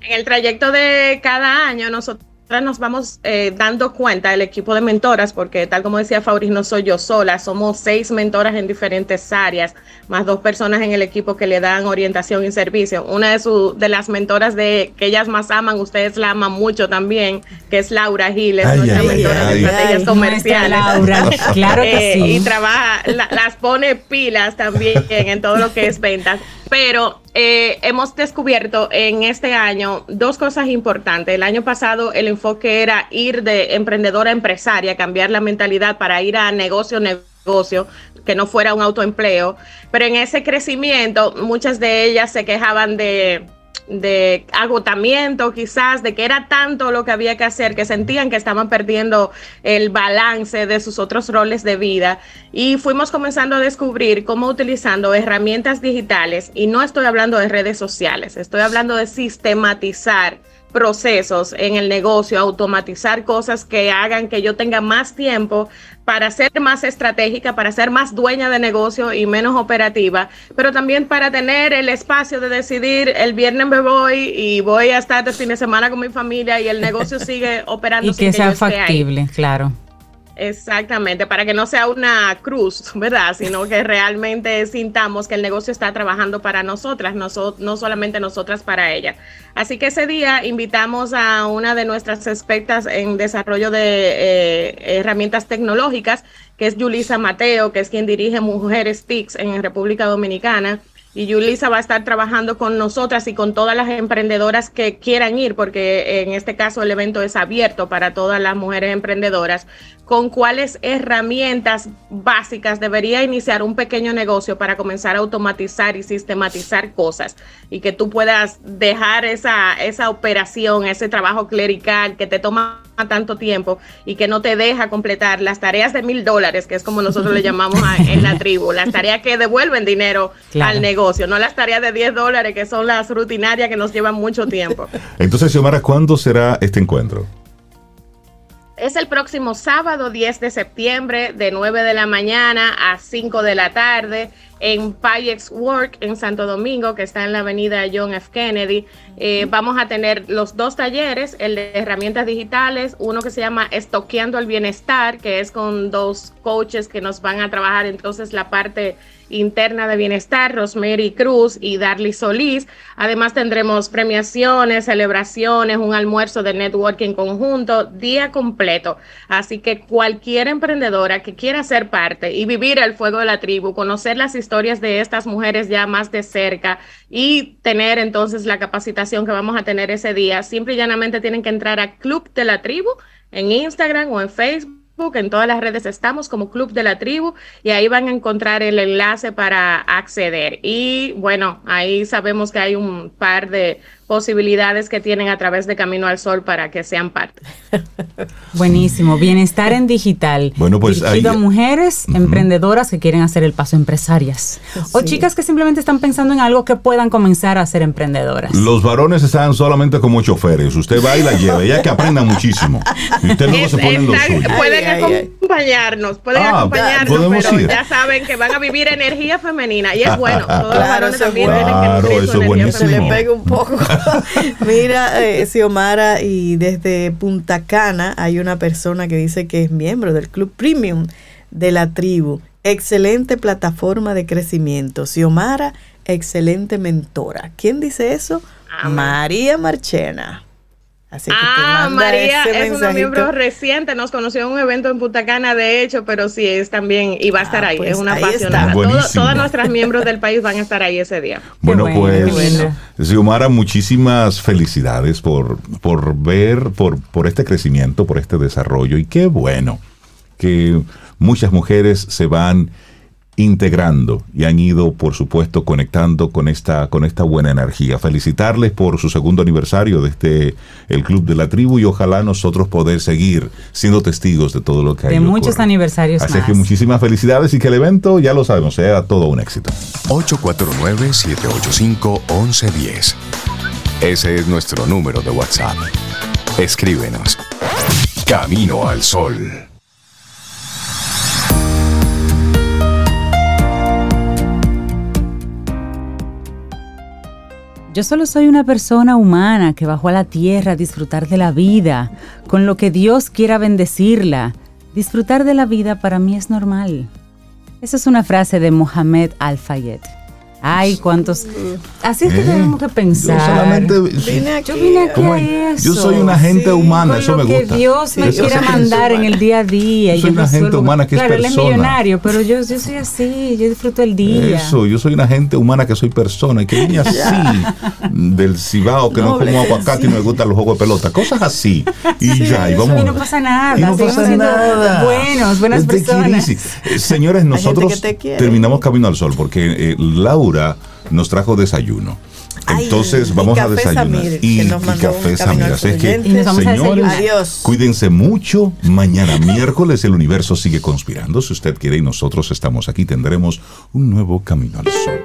En el trayecto de cada año nosotros nos vamos eh, dando cuenta el equipo de mentoras, porque tal como decía Fabriz, no soy yo sola, somos seis mentoras en diferentes áreas, más dos personas en el equipo que le dan orientación y servicio. Una de, su, de las mentoras de que ellas más aman, ustedes la aman mucho también, que es Laura Giles, nuestra mentora de estrategias comerciales. Laura, [laughs] claro que eh, sí. Y trabaja, las pone pilas también en todo lo que es ventas. Pero eh, hemos descubierto en este año dos cosas importantes. El año pasado el enfoque era ir de emprendedora a empresaria, cambiar la mentalidad para ir a negocio, negocio, que no fuera un autoempleo. Pero en ese crecimiento muchas de ellas se quejaban de de agotamiento quizás, de que era tanto lo que había que hacer, que sentían que estaban perdiendo el balance de sus otros roles de vida. Y fuimos comenzando a descubrir cómo utilizando herramientas digitales, y no estoy hablando de redes sociales, estoy hablando de sistematizar procesos en el negocio, automatizar cosas que hagan que yo tenga más tiempo para ser más estratégica, para ser más dueña de negocio y menos operativa, pero también para tener el espacio de decidir el viernes me voy y voy a estar de fin de semana con mi familia y el negocio [laughs] sigue operando. y que sea factible, claro. Exactamente, para que no sea una cruz, [laughs] ¿verdad? Sino que realmente sintamos que el negocio está trabajando para nosotras, no, no solamente nosotras para ella. Así que ese día invitamos a una de nuestras expertas en desarrollo de eh, herramientas tecnológicas, que es Yulisa Mateo, que es quien dirige Mujeres TICS en República Dominicana y Yulisa va a estar trabajando con nosotras y con todas las emprendedoras que quieran ir, porque en este caso el evento es abierto para todas las mujeres emprendedoras, con cuáles herramientas básicas debería iniciar un pequeño negocio para comenzar a automatizar y sistematizar cosas y que tú puedas dejar esa, esa operación, ese trabajo clerical que te toma tanto tiempo y que no te deja completar las tareas de mil dólares, que es como nosotros le llamamos en la tribu, las tareas que devuelven dinero al negocio, no las tareas de 10 dólares que son las rutinarias que nos llevan mucho tiempo. Entonces, Xiomara, ¿cuándo será este encuentro? Es el próximo sábado 10 de septiembre de 9 de la mañana a 5 de la tarde en Payex Work en Santo Domingo, que está en la avenida John F. Kennedy. Eh, vamos a tener los dos talleres, el de herramientas digitales, uno que se llama Estoqueando el Bienestar, que es con dos coaches que nos van a trabajar entonces la parte interna de bienestar, Rosemary Cruz y Darly Solís. Además tendremos premiaciones, celebraciones, un almuerzo de networking conjunto, día completo. Así que cualquier emprendedora que quiera ser parte y vivir el fuego de la tribu, conocer las historias de estas mujeres ya más de cerca y tener entonces la capacitación que vamos a tener ese día, simple y llanamente tienen que entrar a Club de la Tribu en Instagram o en Facebook en todas las redes estamos como Club de la Tribu y ahí van a encontrar el enlace para acceder. Y bueno, ahí sabemos que hay un par de posibilidades que tienen a través de Camino al Sol para que sean parte. [laughs] Buenísimo, bienestar en digital. Bueno, pues hay mujeres emprendedoras que quieren hacer el paso empresarias o chicas que simplemente están pensando en algo que puedan comenzar a ser emprendedoras. Los varones están solamente como choferes, usted va y la lleva, ya que aprendan muchísimo. Y usted luego se ponen los suyos. Pueden acompañarnos, pueden ah, acompañarnos, pero ya saben que van a vivir energía femenina y es [laughs] bueno. Todos los varones también claro, tienen que eso es buenísimo. Le pega un poco. [laughs] Mira, eh, Xiomara, y desde Punta Cana hay una persona que dice que es miembro del Club Premium de la tribu. Excelente plataforma de crecimiento. Xiomara, excelente mentora. ¿Quién dice eso? María Marchena ah, María es una miembro reciente, nos conoció en un evento en Punta Cana, de hecho, pero sí es también, y va a estar ah, ahí, es pues una apasionada. todas nuestras miembros del país van a estar ahí ese día. [laughs] Bueno, pues, Xiomara, muchísimas felicidades por, por ver, por, por este crecimiento, por este desarrollo, y qué bueno que muchas mujeres se van integrando y han ido, por supuesto, conectando con esta, con esta buena energía. Felicitarles por su segundo aniversario de este, el Club de la Tribu y ojalá nosotros poder seguir siendo testigos de todo lo que hay. De muchos aniversarios Así que muchísimas felicidades y que el evento, ya lo sabemos, sea todo un éxito. 849-785-1110. Ese es nuestro número de WhatsApp. Escríbenos. Camino al Sol. Yo solo soy una persona humana que bajó a la tierra a disfrutar de la vida, con lo que Dios quiera bendecirla. Disfrutar de la vida para mí es normal. Esa es una frase de Mohamed Al-Fayed. Ay, cuántos. Así es que eh, tenemos que pensar. Yo solamente. Yo vine aquí a eso. Yo soy una gente humana, eso me gusta. Que Dios me quiera mandar en el día a día. Yo soy una gente humana que claro, es persona. Claro, él es millonario, pero yo, yo soy así, yo disfruto el día. Eso, yo soy una gente humana que soy persona y que viene [laughs] así del cibao, que no, como aguacate y no me gustan los juegos de pelota. Cosas así. Y ya, y vamos. Y no pasa nada. Y no pasa nada. Buenos, buenas personas. Eh, señores, nosotros terminamos Camino al Sol porque eh, Laura nos trajo desayuno. Entonces vamos a desayunar. y, café Samir. Así es que, señores, cuídense mucho. Mañana [laughs] miércoles el universo sigue conspirando. Si usted quiere y nosotros estamos aquí, tendremos un nuevo Camino al Sol.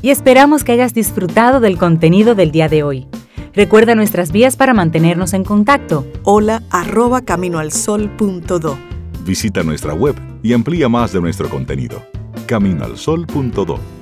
Y esperamos que hayas disfrutado del contenido del día de hoy. Recuerda nuestras vías para mantenernos en contacto. Hola arroba caminoalsol.do. Visita nuestra web y amplía más de nuestro contenido. Caminoalsol.do